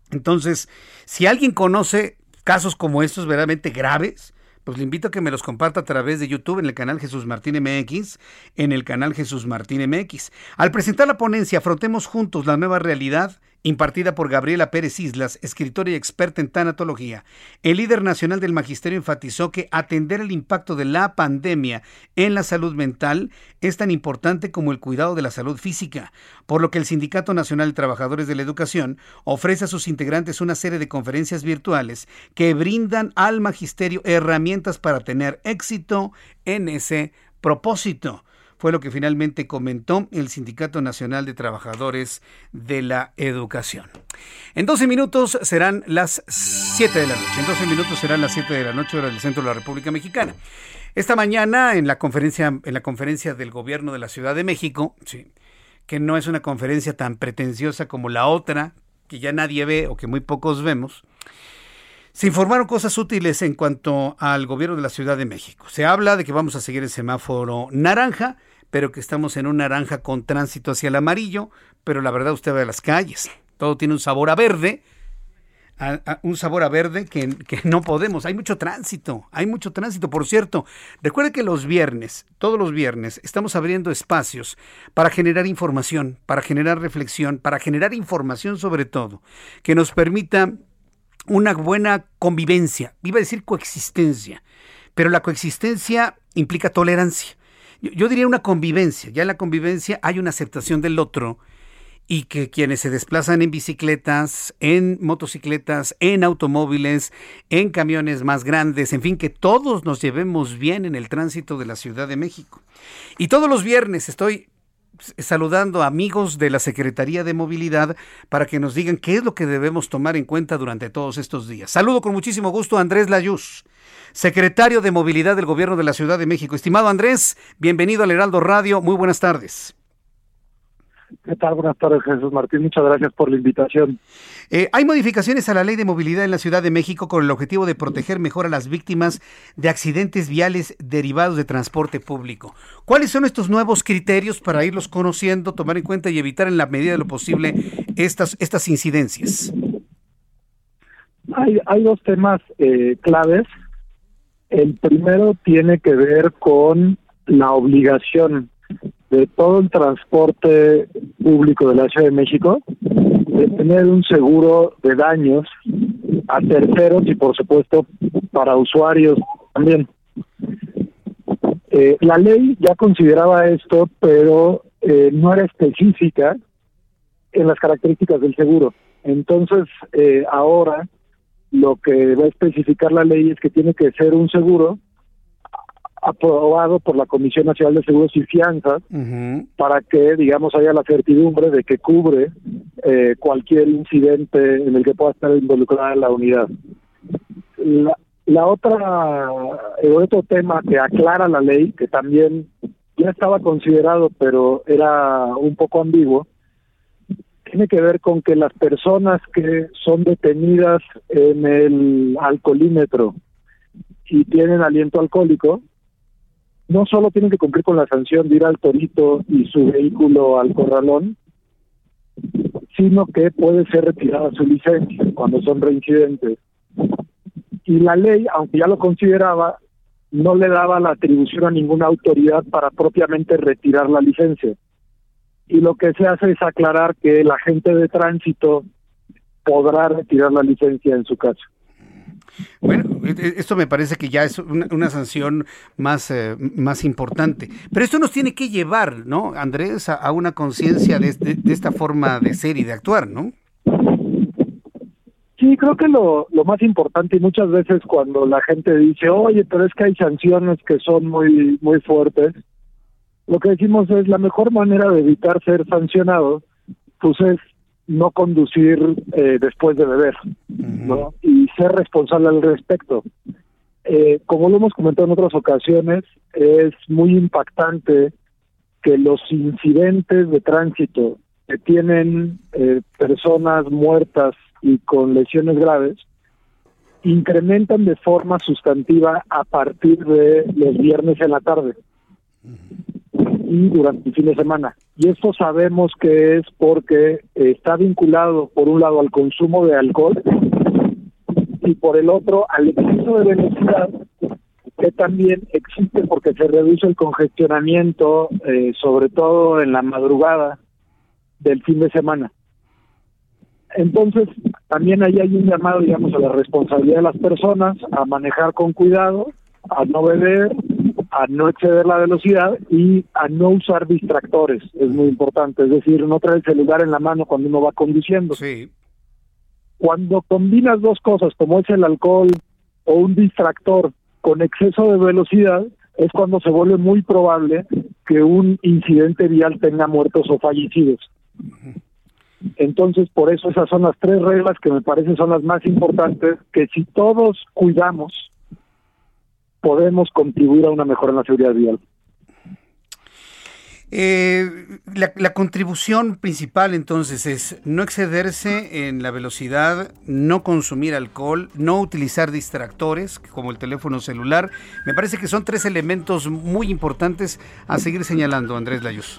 Entonces, si alguien conoce casos como estos verdaderamente graves, pues le invito a que me los comparta a través de YouTube en el canal Jesús Martín MX, en el canal Jesús Martín MX. Al presentar la ponencia Afrontemos Juntos la Nueva Realidad, impartida por Gabriela Pérez Islas, escritora y experta en tanatología. El líder nacional del magisterio enfatizó que atender el impacto de la pandemia en la salud mental es tan importante como el cuidado de la salud física, por lo que el Sindicato Nacional de Trabajadores de la Educación ofrece a sus integrantes una serie de conferencias virtuales que brindan al magisterio herramientas para tener éxito en ese propósito fue lo que finalmente comentó el Sindicato Nacional de Trabajadores de la Educación. En 12 minutos serán las 7 de la noche. En 12 minutos serán las 7 de la noche hora del centro de la República Mexicana. Esta mañana en la conferencia en la conferencia del gobierno de la Ciudad de México, sí, que no es una conferencia tan pretenciosa como la otra que ya nadie ve o que muy pocos vemos, Se informaron cosas útiles en cuanto al gobierno de la Ciudad de México. Se habla de que vamos a seguir el semáforo naranja, pero que estamos en un naranja con tránsito hacia el amarillo, pero la verdad usted ve las calles, todo tiene un sabor a verde, un sabor a verde que, que, no podemos. Hay mucho tránsito, hay mucho tránsito. Por cierto, recuerde que los viernes, todos los viernes, estamos abriendo espacios para generar información, para generar reflexión, para generar información sobre todo, que nos permita una buena convivencia, iba a decir coexistencia, pero la coexistencia implica tolerancia. Yo, diría una convivencia, ya en la convivencia hay una aceptación del otro y que quienes se desplazan en bicicletas, en motocicletas, en automóviles, en camiones más grandes, en fin, que todos nos llevemos bien en el tránsito de la Ciudad de México. Y todos los viernes estoy saludando a amigos de la Secretaría de Movilidad para que nos digan qué es lo que debemos tomar en cuenta durante todos estos días. Saludo con muchísimo gusto a Andrés Layuz, secretario de Movilidad del Gobierno de la Ciudad de México. Estimado Andrés, bienvenido al Heraldo Radio. Muy buenas tardes. ¿Qué tal? Buenas tardes, Jesús Martín. Muchas gracias por la invitación. Eh, hay modificaciones a la ley de movilidad en la Ciudad de México con el objetivo de proteger mejor a las víctimas de accidentes viales derivados de transporte público. ¿Cuáles son estos nuevos criterios para irlos conociendo, tomar en cuenta y evitar en la medida de lo posible estas, estas incidencias? Hay, hay dos temas eh, claves. El primero tiene que ver con la obligación de todo el transporte público de la Ciudad de México, de tener un seguro de daños a terceros y por supuesto para usuarios también. Eh, la ley ya consideraba esto, pero eh, no era específica en las características del seguro. Entonces, eh, ahora lo que va a especificar la ley es que tiene que ser un seguro aprobado por la Comisión Nacional de Seguros y Fianzas para que, digamos, haya la certidumbre de que cubre eh, cualquier incidente en el que pueda estar involucrada la unidad. La, otra, el otro tema que aclara la ley, que también ya estaba considerado, pero era un poco ambiguo, tiene que ver con que las personas que son detenidas en el alcoholímetro y tienen aliento alcohólico, no solo tienen que cumplir con la sanción de ir al torito y su vehículo al corralón, sino que puede ser retirada su licencia cuando son reincidentes. Y la ley, aunque ya lo consideraba, no le daba la atribución a ninguna autoridad para propiamente retirar la licencia. Y lo que se hace es aclarar que el agente de tránsito podrá retirar la licencia en su caso. Bueno, e, e, esto me parece que ya es una, sanción más, eh, más importante. Pero esto nos tiene que llevar, ¿no, Andrés, a, una conciencia de, de, esta forma de ser y de actuar, ¿no? Sí, creo que lo, lo más importante y muchas veces cuando la gente dice, oye, pero es que hay sanciones que son muy, muy fuertes, lo que decimos es la mejor manera de evitar ser sancionado, pues es no conducir eh, después de beber, ¿no? Y ser responsable al respecto. Eh, como lo hemos comentado en otras ocasiones, es muy impactante que los incidentes de tránsito que tienen eh, personas muertas y con lesiones graves incrementan de forma sustantiva a partir de los viernes en la tarde y durante el fin de semana. Y esto sabemos que es porque está vinculado, por un lado, al consumo de alcohol y por el otro, al exceso de velocidad que también existe porque se reduce el congestionamiento, eh, sobre todo en la madrugada del fin de semana. Entonces, también ahí hay un llamado, digamos, a la responsabilidad de las personas, a manejar con cuidado, a no beber, a no exceder la velocidad y a no usar distractores, es muy importante, es decir, no traer el celular en la mano cuando uno va conduciendo. Sí. Cuando combinas dos cosas, como es el alcohol o un distractor con exceso de velocidad, es cuando se vuelve muy probable que un incidente vial tenga muertos o fallecidos. Entonces, por eso esas son las tres reglas que me parecen son las más importantes, que si todos cuidamos, podemos contribuir a una mejora en la seguridad vial. Eh, la, contribución principal entonces es no excederse en la velocidad, no consumir alcohol, no utilizar distractores como el teléfono celular. Me parece que son tres elementos muy importantes a seguir señalando, Andrés Layuz.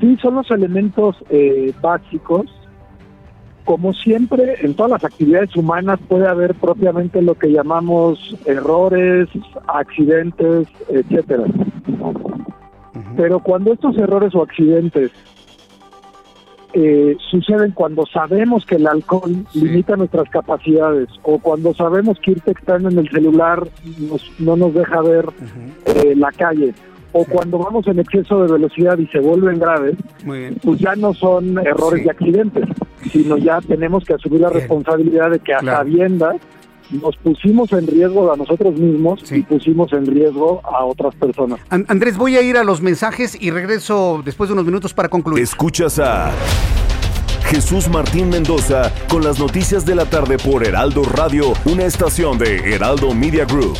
Sí, son los elementos eh, básicos. Como siempre, en todas las actividades humanas puede haber propiamente lo que llamamos errores, accidentes, etcétera. Pero cuando estos errores o accidentes eh, suceden cuando sabemos que el alcohol limita nuestras capacidades o cuando sabemos que ir textando en el celular no nos deja ver eh, la calle o cuando vamos en exceso de velocidad y se vuelven graves, pues ya no son errores y accidentes, sino ya tenemos que asumir la responsabilidad de que a sabiendas nos pusimos en riesgo a nosotros mismos y pusimos en riesgo a otras personas. Andrés, voy a ir a los mensajes y regreso después de unos minutos para concluir. Escuchas a Jesús Martín Mendoza con las noticias de la tarde por Heraldo Radio, una estación de Heraldo Media Group.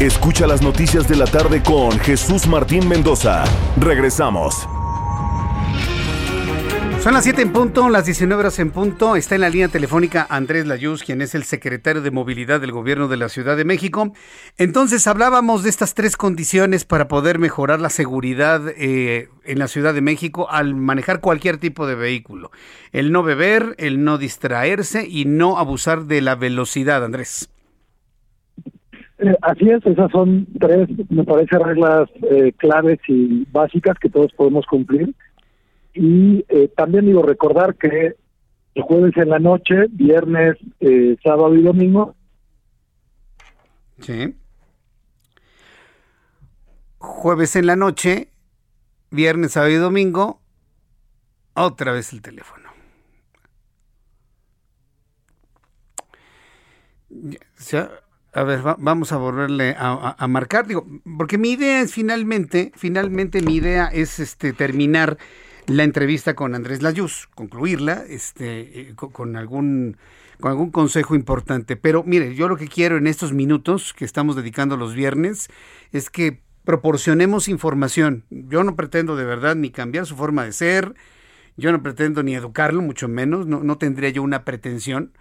Escucha las noticias de la tarde con Jesús Martín Mendoza. Regresamos. Son las 7 en punto, las 19 horas en punto. Está en la línea telefónica Andrés Layuz, quien es el secretario de Movilidad del Gobierno de la Ciudad de México. Entonces hablábamos de estas tres condiciones para poder mejorar la seguridad eh, en la Ciudad de México al manejar cualquier tipo de vehículo. El no beber, el no distraerse y no abusar de la velocidad, Andrés. Eh, así es, esas son tres, me parece, reglas eh, claves y básicas que todos podemos cumplir y eh, también digo recordar que jueves en la noche, viernes, eh, sábado y domingo. Sí. Jueves en la noche, viernes, sábado y domingo, otra vez el teléfono. A ver, vamos a volverle a, marcar, digo, porque mi idea es finalmente, finalmente mi idea es este terminar la entrevista con Andrés Layuz, concluirla este, eh, con, algún, con algún consejo importante. Pero mire, yo lo que quiero en estos minutos que estamos dedicando los viernes es que proporcionemos información. Yo no pretendo de verdad ni cambiar su forma de ser, yo no pretendo ni educarlo, mucho menos, no, no tendría yo una pretensión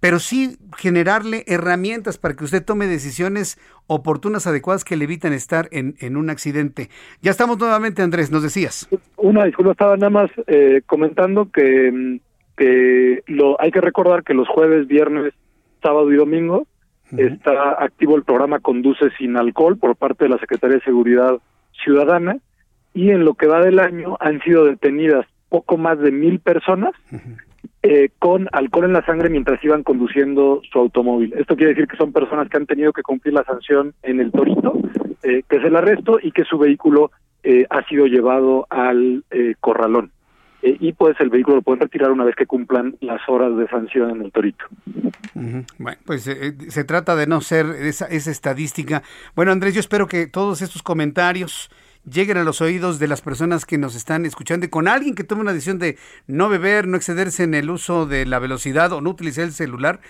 pero sí generarle herramientas para que usted tome decisiones oportunas, adecuadas, que le evitan estar en, en un accidente. Ya estamos nuevamente, Andrés, nos decías. Una disculpa, estaba nada más eh, comentando que, que lo, hay que recordar que los jueves, viernes, sábado y domingo está activo el programa Conduce sin alcohol por parte de la Secretaría de Seguridad Ciudadana y en lo que va del año han sido detenidas poco más de mil personas eh, con alcohol en la sangre mientras iban conduciendo su automóvil. Esto quiere decir que son personas que han tenido que cumplir la sanción en el Torito, eh, que es el arresto, y que su vehículo eh, ha sido llevado al corralón. y pues el vehículo lo pueden retirar una vez que cumplan las horas de sanción en el Torito. Bueno, pues se trata de no ser esa, esa estadística. Bueno, Andrés, yo espero que todos estos comentarios lleguen a los oídos de las personas que nos están escuchando y con alguien que tome una decisión de no beber, no excederse en el uso de la velocidad o no utilizar el celular,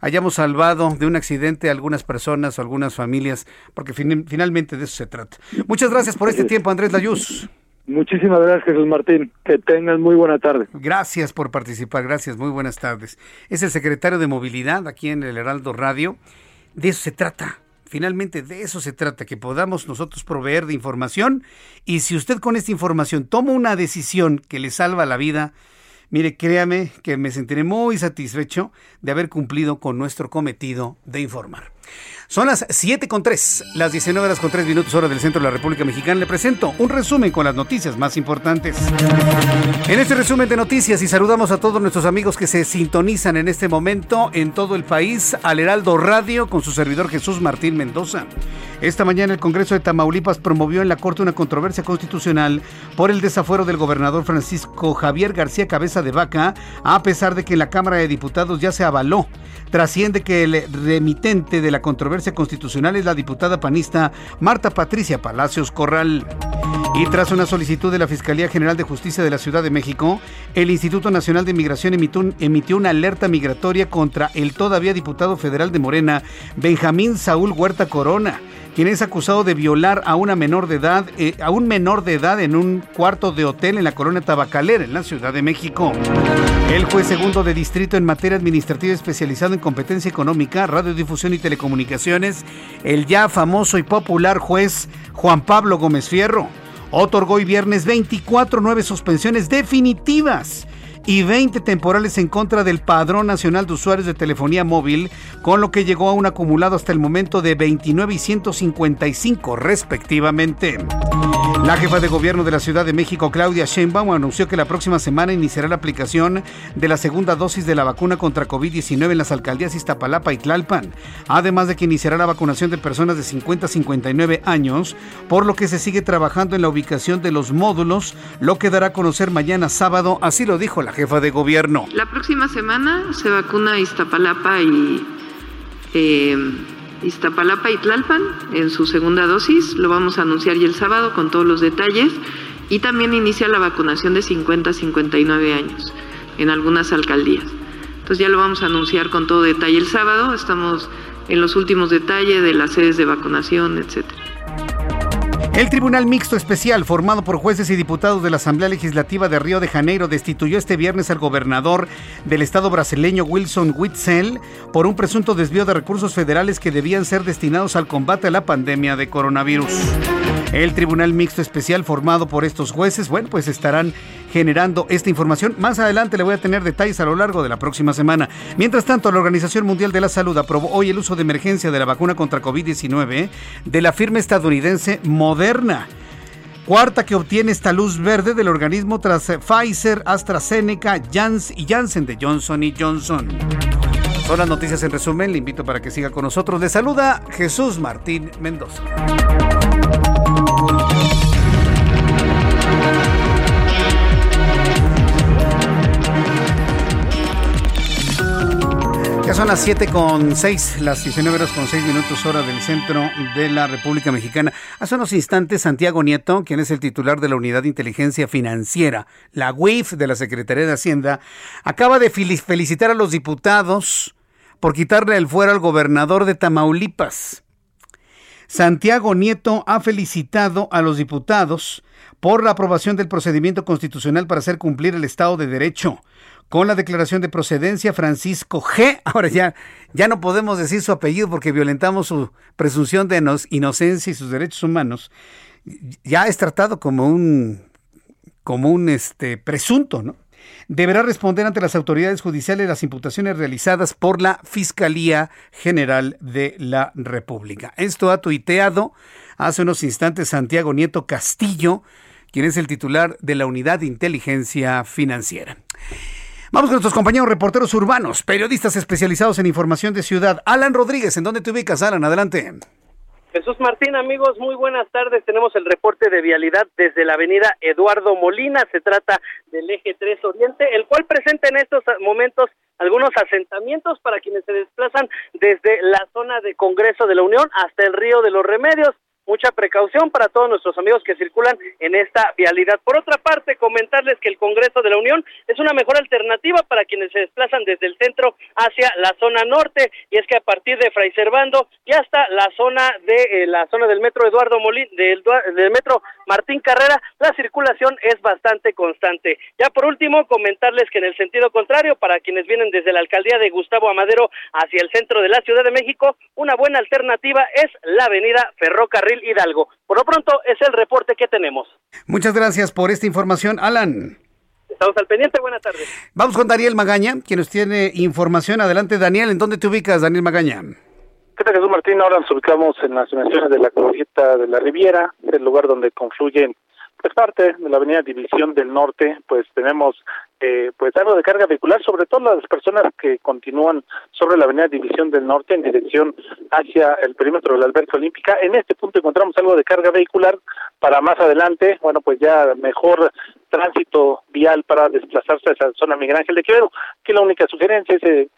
hayamos salvado de un accidente a algunas personas o algunas familias, porque finalmente de eso se trata. Muchas gracias por este tiempo, Andrés Layuz. Muchísimas gracias, Jesús Martín. Que tengan muy buena tarde. Gracias por participar, gracias, muy buenas tardes. Es el secretario de Movilidad aquí en el Heraldo Radio. De eso se trata Finalmente de eso se trata, que podamos nosotros proveer de información y si usted con esta información toma una decisión que le salva la vida, mire, créame que me sentiré muy satisfecho de haber cumplido con nuestro cometido de informar. Son las 7 con 3, las 19 horas con 3 minutos hora del centro de la República Mexicana. Le presento un resumen con las noticias más importantes. En este resumen de noticias y saludamos a todos nuestros amigos que se sintonizan en este momento en todo el país al Heraldo Radio con su servidor Jesús Martín Mendoza. Esta mañana el Congreso de Tamaulipas promovió en la Corte una controversia constitucional por el desafuero del gobernador Francisco Javier García Cabeza de Vaca, a pesar de que en la Cámara de Diputados ya se avaló. Trasciende que el remitente de la controversia constitucional es la diputada panista Marta Patricia Palacios Corral. Y tras una solicitud de la Fiscalía General de Justicia de la Ciudad de México, el Instituto Nacional de Migración emitió, una alerta migratoria contra el todavía diputado federal de Morena, Benjamín Saúl Huerta Corona, quien es acusado de violar a una menor de edad, eh, a un menor de edad en un cuarto de hotel en la colonia Tabacalera, en la Ciudad de México. Él fue segundo de distrito en materia administrativa especializado en competencia económica, radiodifusión y telecomunicaciones, el ya famoso y popular juez Juan Pablo Gómez Fierro. Otorgó hoy viernes 24 nueve suspensiones definitivas y 20 temporales en contra del Padrón Nacional de Usuarios de Telefonía Móvil, con lo que llegó a un acumulado hasta el momento de 29 y 155 respectivamente. La jefa de gobierno de la Ciudad de México, Claudia Sheinbaum, anunció que la próxima semana iniciará la aplicación de la segunda dosis de la vacuna contra COVID-19 en las alcaldías Iztapalapa y Tlalpan, además de que iniciará la vacunación de personas de 50 a 59 años, por lo que se sigue trabajando en la ubicación de los módulos, lo que dará a conocer mañana sábado, así lo dijo la jefa de gobierno. La próxima semana se vacuna Iztapalapa y eh, Iztapalapa y Tlalpan en su segunda dosis. Lo vamos a anunciar ya el sábado con todos los detalles. Y también inicia la vacunación de 50 a 59 años en algunas alcaldías. Entonces ya lo vamos a anunciar con todo detalle el sábado. Estamos en los últimos detalles de las sedes de vacunación, etcétera. El Tribunal Mixto Especial, formado por jueces y diputados de la Asamblea Legislativa de Río de Janeiro, destituyó este viernes al gobernador del estado brasileño Wilson Witzel por un presunto desvío de recursos federales que debían ser destinados al combate a la pandemia de coronavirus. El Tribunal Mixto Especial formado por estos jueces, bueno, pues estarán generando esta información. Más adelante le voy a tener detalles a lo largo de la próxima semana. Mientras tanto, la Organización Mundial de la Salud aprobó hoy el uso de emergencia de la vacuna contra COVID-19 de la firma estadounidense Moderna. Cuarta que obtiene esta luz verde del organismo tras Pfizer, AstraZeneca, Jans y Janssen de Johnson Johnson. Son las noticias en resumen. Le invito para que siga con nosotros. Le saluda Jesús Martín Mendoza. Son las 7 con 6, las 19 horas con 6 minutos hora del centro de la República Mexicana. Hace unos instantes, Santiago Nieto, quien es el titular de la Unidad de Inteligencia Financiera, la UIF de la Secretaría de Hacienda, acaba de felicitar a los diputados por quitarle el fuero al gobernador de Tamaulipas. Santiago Nieto ha felicitado a los diputados por la aprobación del procedimiento constitucional para hacer cumplir el Estado de Derecho con la declaración de procedencia Francisco G. *laughs* Ahora ya, ya no podemos decir su apellido porque violentamos su presunción de inocencia y sus derechos humanos. Ya es tratado como un, como un este, presunto, ¿no? Deberá responder ante las autoridades judiciales las imputaciones realizadas por la Fiscalía General de la República. Esto ha tuiteado hace unos instantes Santiago Nieto Castillo, quien es el titular de la Unidad de Inteligencia Financiera. Vamos con nuestros compañeros reporteros urbanos, periodistas especializados en información de ciudad. Alan Rodríguez, ¿en dónde te ubicas, Alan? Adelante. Jesús Martín, amigos, muy buenas tardes. Tenemos el reporte de vialidad desde la avenida Eduardo Molina. Se trata del eje 3 Oriente, el cual presenta en estos momentos algunos asentamientos para quienes se desplazan desde la zona de Congreso de la Unión hasta el río de los Remedios mucha precaución para todos nuestros amigos que circulan en esta vialidad. Por otra parte, comentarles que el Congreso de la Unión es una mejor alternativa para quienes se desplazan desde el centro hacia la zona norte y es que a partir de Fray Servando y hasta la zona de eh, la zona del metro Eduardo Molín del, del metro Martín Carrera, la circulación es bastante constante. Ya por último, comentarles que en el sentido contrario, para quienes vienen desde la alcaldía de Gustavo Amadero hacia el centro de la Ciudad de México, una buena alternativa es la avenida Ferrocarril Hidalgo. Por lo pronto es el reporte que tenemos. Muchas gracias por esta información, Alan. Estamos al pendiente, buenas tardes. Vamos con Daniel Magaña, quien nos tiene información. Adelante, Daniel, ¿en dónde te ubicas, Daniel Magaña? ¿Qué tal, Jesús Martín? Ahora nos ubicamos en las dimensiones de la glorieta de la Riviera, el lugar donde confluyen pues parte de la avenida División del Norte, pues tenemos eh, pues algo de carga vehicular, sobre todo las personas que continúan sobre la avenida División del Norte en dirección hacia el perímetro de la alberca olímpica. En este punto encontramos algo de carga vehicular para más adelante, bueno, pues ya mejor tránsito vial para desplazarse a esa zona Miguel Ángel de Quevedo, que la única sugerencia es eh,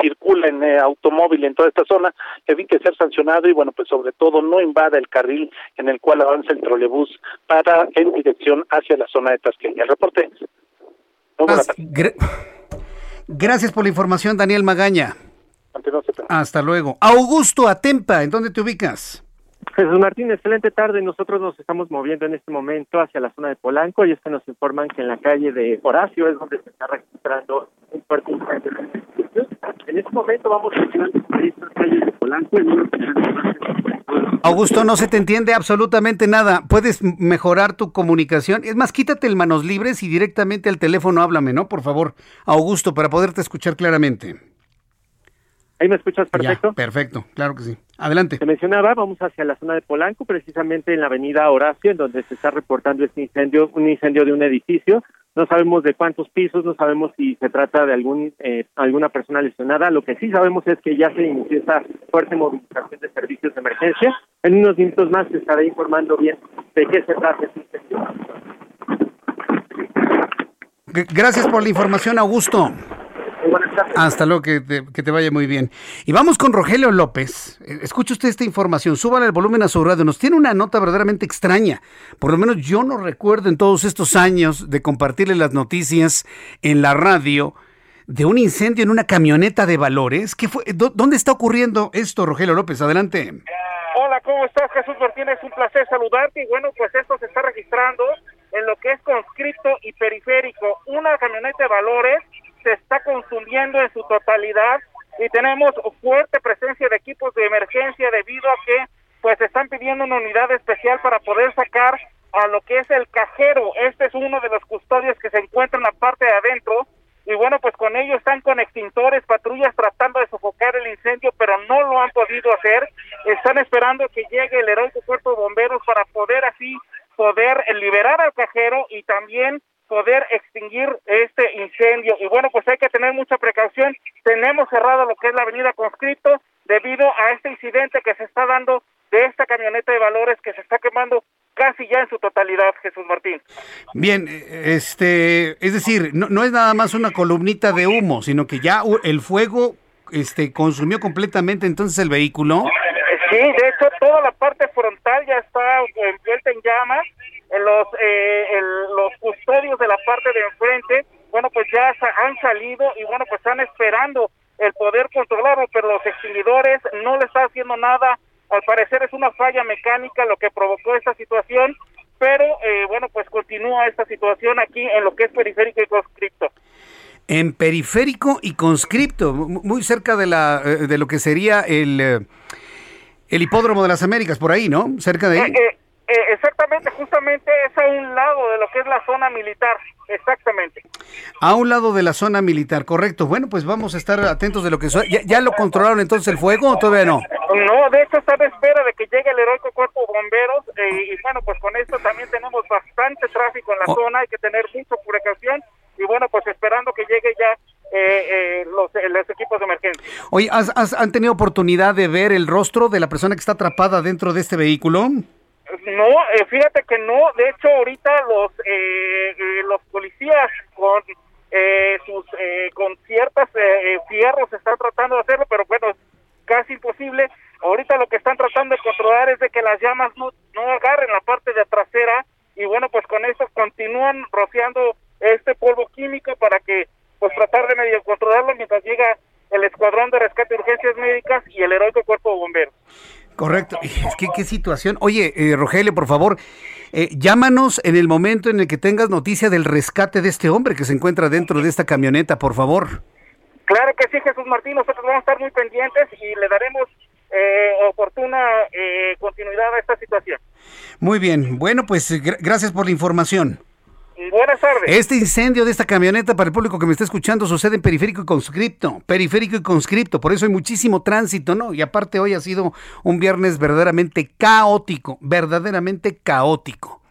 circula en eh, automóvil en toda esta zona, evite ser sancionado y bueno, pues sobre todo no invada el carril en el cual avanza el trolebús para en dirección hacia la zona de Tasqueña. El reporte Gracias por la información, Daniel Magaña. Hasta luego. Augusto Atempa, ¿en dónde te ubicas? Jesús Martín, excelente tarde. Nosotros nos estamos moviendo en este momento hacia la zona de Polanco y es que nos informan que en la calle de Horacio es donde se está registrando un fuerte incendio. En este momento vamos a esta calle de Polanco. Augusto, no se te entiende absolutamente nada. ¿Puedes mejorar tu comunicación? Es más, quítate el manos libres y directamente al teléfono háblame, ¿no? Por favor, Augusto, para poderte escuchar claramente. ¿Ahí me escuchas perfecto? perfecto, claro que sí. Adelante. Se mencionaba, vamos hacia la zona de Polanco, precisamente en la avenida Horacio, en donde se está reportando este incendio, un incendio de un edificio. No sabemos de cuántos pisos, no sabemos si se trata de algún eh, alguna persona lesionada. Lo que sí sabemos es que ya se inició esta fuerte movilización de servicios de emergencia. En unos minutos más se estará informando bien de qué se trata este incendio. Gracias por la información, Augusto. Hasta luego, que te, vaya muy bien. Y vamos con Rogelio López. Eh, escuche usted esta información, súbale el volumen a su radio. Nos tiene una nota verdaderamente extraña. Por lo menos yo no recuerdo en todos estos años de compartirle las noticias en la radio de un incendio en una camioneta de valores. ¿Qué fue? ¿Dónde está ocurriendo esto, Rogelio López? Adelante. Hola, ¿cómo estás, Jesús Martínez? Un placer saludarte. Y bueno, pues esto se está registrando en lo que es conscripto y periférico. Una camioneta de valores se está consumiendo en su totalidad y tenemos fuerte presencia de equipos de emergencia debido a que pues están pidiendo una unidad especial para poder sacar a lo que es el cajero. Este es uno de los custodios que se encuentra en la parte de adentro y bueno, pues con ellos están con extintores, patrullas tratando de sofocar el incendio, pero no lo han podido hacer. Están esperando que llegue el heroico cuerpo de bomberos para poder así poder liberar al cajero y también poder extinguir este incendio. Y bueno, pues hay que tener mucha precaución. Tenemos cerrado lo que es la avenida Conscripto debido a este incidente que se está dando de esta camioneta de valores que se está quemando casi ya en su totalidad, Jesús Martín. Bien, este, es decir, no, no es nada más una columnita de humo, sino que ya el fuego este consumió completamente entonces el vehículo. Sí, de hecho toda la parte frontal ya está envuelta en llamas los, eh, los custodios de la parte de enfrente, bueno, pues ya han salido y bueno, pues están esperando el poder controlarlo, pero los extinguidores no le están haciendo nada. Al parecer es una falla mecánica lo que provocó esta situación, pero eh, bueno, pues continúa esta situación aquí en lo que es periférico y conscripto. En periférico y conscripto, muy cerca de la eh, de lo que sería el el hipódromo de las Américas, por ahí, ¿no? Cerca de ahí. Eh, exactamente, justamente es a un lado de lo que es la zona militar, exactamente. A un lado de la zona militar, correcto. Bueno, pues vamos a estar atentos de lo que... ¿Ya, ya lo controlaron entonces el fuego o todavía no? No, de hecho está de espera de que llegue el heroico cuerpo de bomberos eh, y bueno, pues con esto también tenemos bastante tráfico en la oh. zona, hay que tener mucha precaución y bueno, pues esperando que llegue ya eh, los, los, equipos de emergencia. Oye, ¿has, ¿han tenido oportunidad de ver el rostro de la persona que está atrapada dentro de este vehículo? No, eh, fíjate que no. De hecho, ahorita los eh, eh, los policías con sus con ciertas fierros están tratando de hacerlo, pero bueno, casi imposible. Ahorita lo que están tratando de controlar es de que las llamas no, no agarren la parte de trasera y bueno, pues con eso continúan rociando este polvo químico para que pues tratar de medio controlarlo mientras llega el escuadrón de rescate de urgencias médicas y el heroico cuerpo de bomberos. Correcto. Es que qué situación. Oye, eh, Rogelio, por favor, eh, llámanos en el momento en el que tengas noticia del rescate de este hombre que se encuentra dentro de esta camioneta, por favor. Claro que sí, Jesús Martín. Nosotros vamos a estar muy pendientes y le daremos eh, oportuna continuidad a esta situación. Muy bien. Bueno, pues gracias por la información. Buenas tardes. Este incendio de esta camioneta, para el público que me está escuchando, sucede en periférico y conscripto. Periférico y conscripto. Por eso hay muchísimo tránsito, ¿no? Y aparte hoy ha sido un viernes verdaderamente caótico. Verdaderamente caótico.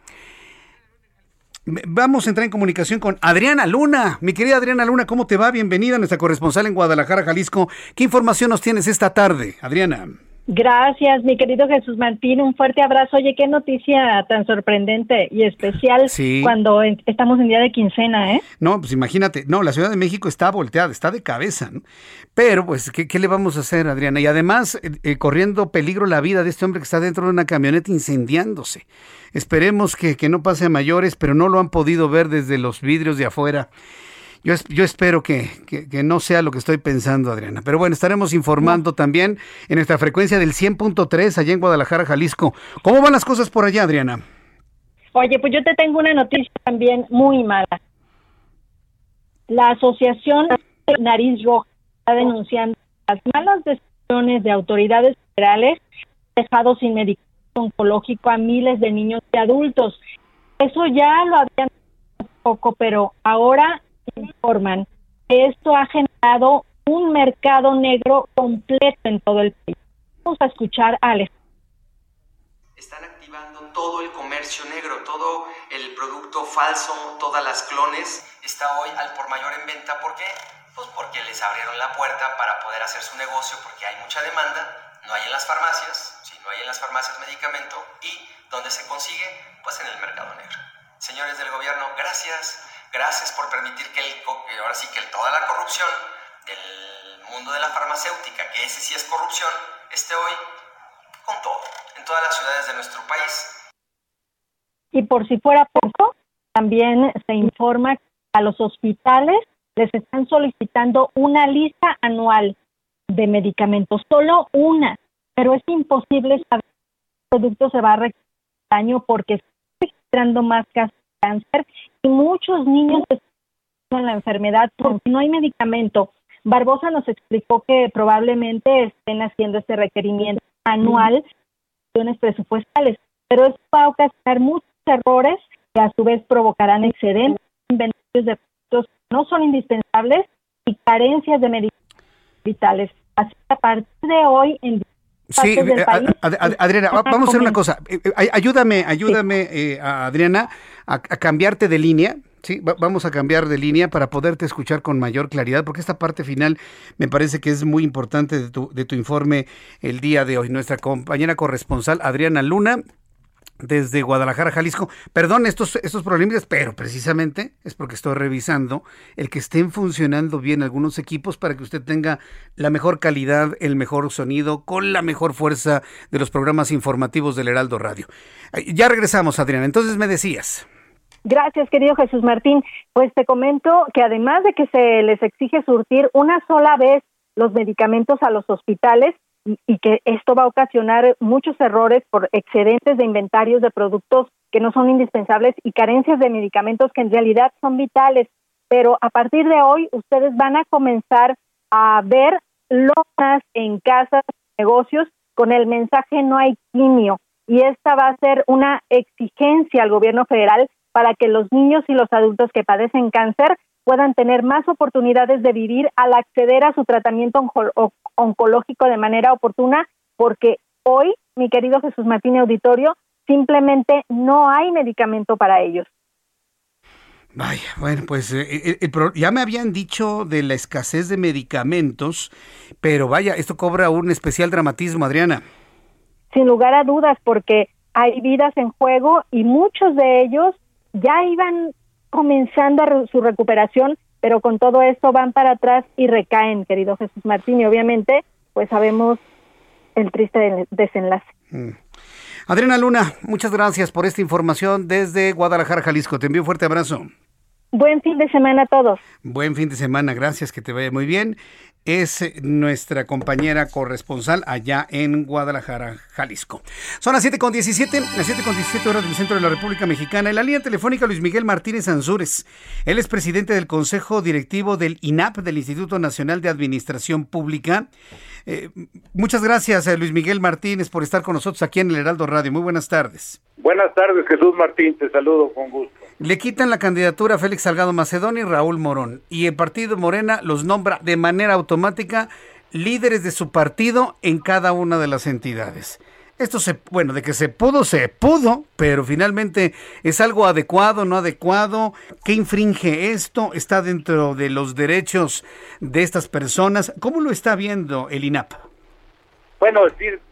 Vamos a entrar en comunicación con Adriana Luna. Mi querida Adriana Luna, ¿cómo te va? Bienvenida a nuestra corresponsal en Guadalajara, Jalisco. ¿Qué información nos tienes esta tarde, Adriana? Gracias, mi querido Jesús Martín. Un fuerte abrazo. Oye, qué noticia tan sorprendente y especial cuando estamos en día de quincena, ¿eh? No, pues imagínate. No, la Ciudad de México está volteada, está de cabeza, ¿no? Pero, pues, ¿qué, le vamos a hacer, Adriana? Y además, eh, eh, corriendo peligro la vida de este hombre que está dentro de una camioneta incendiándose. Esperemos que, que no pase a mayores, pero no lo han podido ver desde los vidrios de afuera. Yo, yo espero que, no sea lo que estoy pensando, Adriana. Pero bueno, estaremos informando también en nuestra frecuencia del 100.3 allá en Guadalajara, Jalisco. ¿Cómo van las cosas por allá, Adriana? Oye, pues yo te tengo una noticia también muy mala. La Asociación Nariz Roja está denunciando las malas decisiones de autoridades federales dejado sin medicamento oncológico a miles de niños y adultos. Eso ya lo habían poco, pero ahora informan que esto ha generado un mercado negro completo en todo el país. Vamos a escuchar a Alejandro. Están activando todo el comercio negro, todo el producto falso, todas las clones, está hoy al por mayor en venta. ¿Por qué? Pues porque les abrieron la puerta para poder hacer su negocio, porque hay mucha demanda, no hay en las farmacias, si no hay en las farmacias medicamento, y donde se consigue, pues en el mercado negro. Señores del gobierno, gracias Gracias por permitir que el, ahora sí que toda la corrupción del mundo de la farmacéutica, que ese sí es corrupción, esté hoy con todo, en todas las ciudades de nuestro país. Y por si fuera poco, también se informa a los hospitales les están solicitando una lista anual de medicamentos, solo una, pero es imposible saber qué producto se va a requerir daño porque está registrando más casos cáncer y muchos niños con la enfermedad porque no hay medicamento. Barbosa nos explicó que probablemente estén haciendo este requerimiento anual de presupuestales, pero esto va a ocasionar muchos errores que a su vez provocarán excedentes inventarios de productos que no son indispensables y carencias de medicamentos vitales. Así que a partir de hoy en Sí, eh, Adriana, vamos a hacer una cosa. Eh, eh, ayúdame, ayúdame, Adriana, a, cambiarte de línea. Sí, vamos a cambiar de línea para poderte escuchar con mayor claridad, porque esta parte final me parece que es muy importante de tu, de tu informe el día de hoy. Nuestra compañera corresponsal, Adriana Luna, desde Guadalajara, Jalisco. Perdón estos, estos problemas, pero precisamente es porque estoy revisando el que estén funcionando bien algunos equipos para que usted tenga la mejor calidad, el mejor sonido, con la mejor fuerza de los programas informativos del Heraldo Radio. Ya regresamos, Adriana. Entonces me decías. Gracias, querido Jesús Martín. Pues te comento que además de que se les exige surtir una sola vez los medicamentos a los hospitales, y que esto va a ocasionar muchos errores por excedentes de inventarios de productos que no son indispensables y carencias de medicamentos que en realidad son vitales. Pero a partir de hoy ustedes van a comenzar a ver lonas en casas, negocios con el mensaje no hay quimio y esta va a ser una exigencia al gobierno federal para que los niños y los adultos que padecen cáncer puedan tener más oportunidades de vivir al acceder a su tratamiento oncológico de manera oportuna, porque hoy, mi querido Jesús Martín Auditorio, simplemente no hay medicamento para ellos. Vaya, bueno, pues eh, eh, ya me habían dicho de la escasez de medicamentos, pero vaya, esto cobra un especial dramatismo, Adriana. Sin lugar a dudas, porque hay vidas en juego y muchos de ellos ya iban comenzando su recuperación, pero con todo esto van para atrás y recaen, querido Jesús Martín, y obviamente pues sabemos el triste desenlace. Mm. Adriana Luna, muchas gracias por esta información desde Guadalajara, Jalisco. Te envío un fuerte abrazo. Buen fin de semana a todos. Buen fin de semana, gracias, que te vaya muy bien es nuestra compañera corresponsal allá en Guadalajara, Jalisco. Son las 7 con 17, las 7 con 17 horas del centro de la República Mexicana. En la línea telefónica Luis Miguel Martínez Ansúrez. Él es presidente del Consejo Directivo del INAP, del Instituto Nacional de Administración Pública. Eh, muchas gracias, a eh, Luis Miguel Martínez, por estar con nosotros aquí en el Heraldo Radio. Muy buenas tardes. Buenas tardes, Jesús Martín. Te saludo con gusto. Le quitan la candidatura a Félix Salgado Macedonio y Raúl Morón. Y el partido Morena los nombra de manera automática líderes de su partido en cada una de las entidades. Esto se, bueno, de que se pudo, se pudo, pero finalmente es algo adecuado, no adecuado. ¿Qué infringe esto? ¿Está dentro de los derechos de estas personas? ¿Cómo lo está viendo el INAP? Bueno,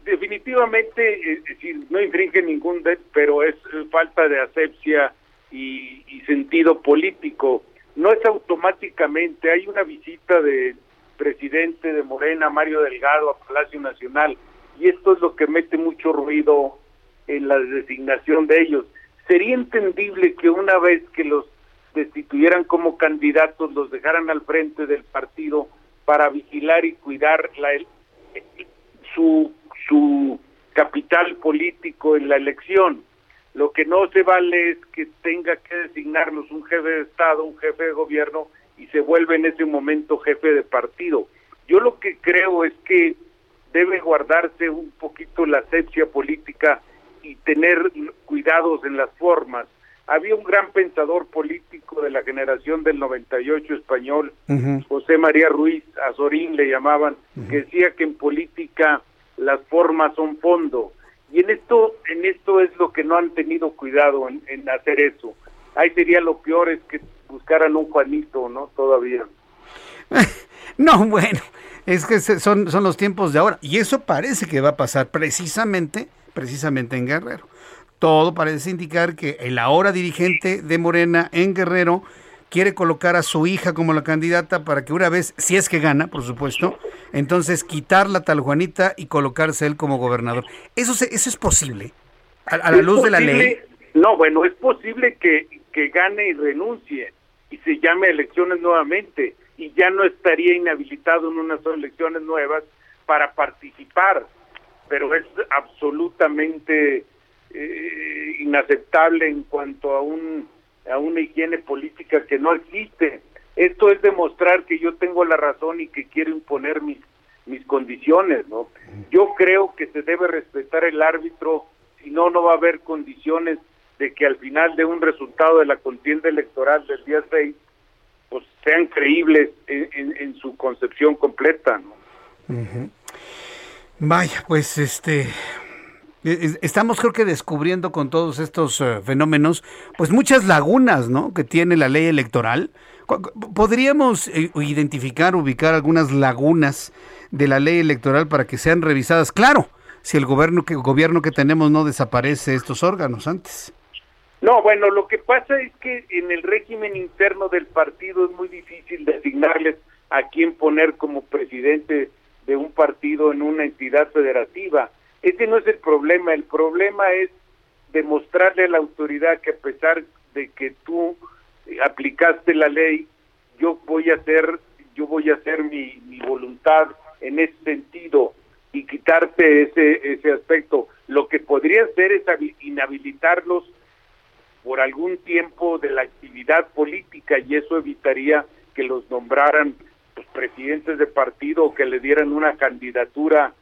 definitivamente, decir, no infringe ningún pero es falta de asepsia y, sentido político. No es automáticamente, hay una visita del presidente de Morena, Mario Delgado, a Palacio Nacional y esto es lo que mete mucho ruido en la designación de ellos. Sería entendible que una vez que los destituyeran como candidatos, los dejaran al frente del partido para vigilar y cuidar la, su, su capital político en la elección. Lo que no se vale es que tenga que designarnos un jefe de Estado, un jefe de gobierno y se vuelve en ese momento jefe de partido. Yo lo que creo es que debe guardarse un poquito la asepsia política y tener cuidados en las formas. Había un gran pensador político de la generación del 98 español, José María Ruiz Azorín le llamaban, que decía que en política las formas son fondo. Y en esto, en esto es lo que no han tenido cuidado en, hacer eso. Ahí sería lo peor es que buscaran un Juanito, ¿no? Todavía. *laughs* no, bueno, es que son, son los tiempos de ahora. Y eso parece que va a pasar precisamente, precisamente en Guerrero. Todo parece indicar que el ahora dirigente de Morena en Guerrero quiere colocar a su hija como la candidata para que una vez, si es que gana, por supuesto, entonces quitar la tal Juanita y colocarse él como gobernador. ¿Eso, eso es posible? ¿A, la luz de la ley? No, bueno, es posible que, que gane y renuncie y se llame a elecciones nuevamente y ya no estaría inhabilitado en unas elecciones nuevas para participar, pero es absolutamente eh, inaceptable en cuanto a un a una higiene política que no existe. Esto es demostrar que yo tengo la razón y que quiero imponer mis mis condiciones, ¿no? Yo creo que se debe respetar el árbitro, si no no va a haber condiciones de que al final de un resultado de la contienda electoral del día 6 pues sean creíbles en, su concepción completa. ¿no? Vaya, pues este estamos creo que descubriendo con todos estos eh, fenómenos pues muchas lagunas no que tiene la ley electoral. Podríamos eh, identificar ubicar algunas lagunas de la ley electoral para que sean revisadas. Claro si el gobierno que gobierno que tenemos no desaparece estos órganos antes. No, bueno, lo que pasa es que en el régimen interno del partido es muy difícil designarles a quién poner como presidente de un partido en una entidad federativa. Ese no es el problema, el problema es demostrarle a la autoridad que a pesar de que tú aplicaste la ley, yo voy a hacer, yo voy a hacer mi, voluntad en ese sentido y quitarte ese, ese aspecto. Lo que podría hacer es inhabilitarlos por algún tiempo de la actividad política y eso evitaría que los nombraran los presidentes de partido o que le dieran una candidatura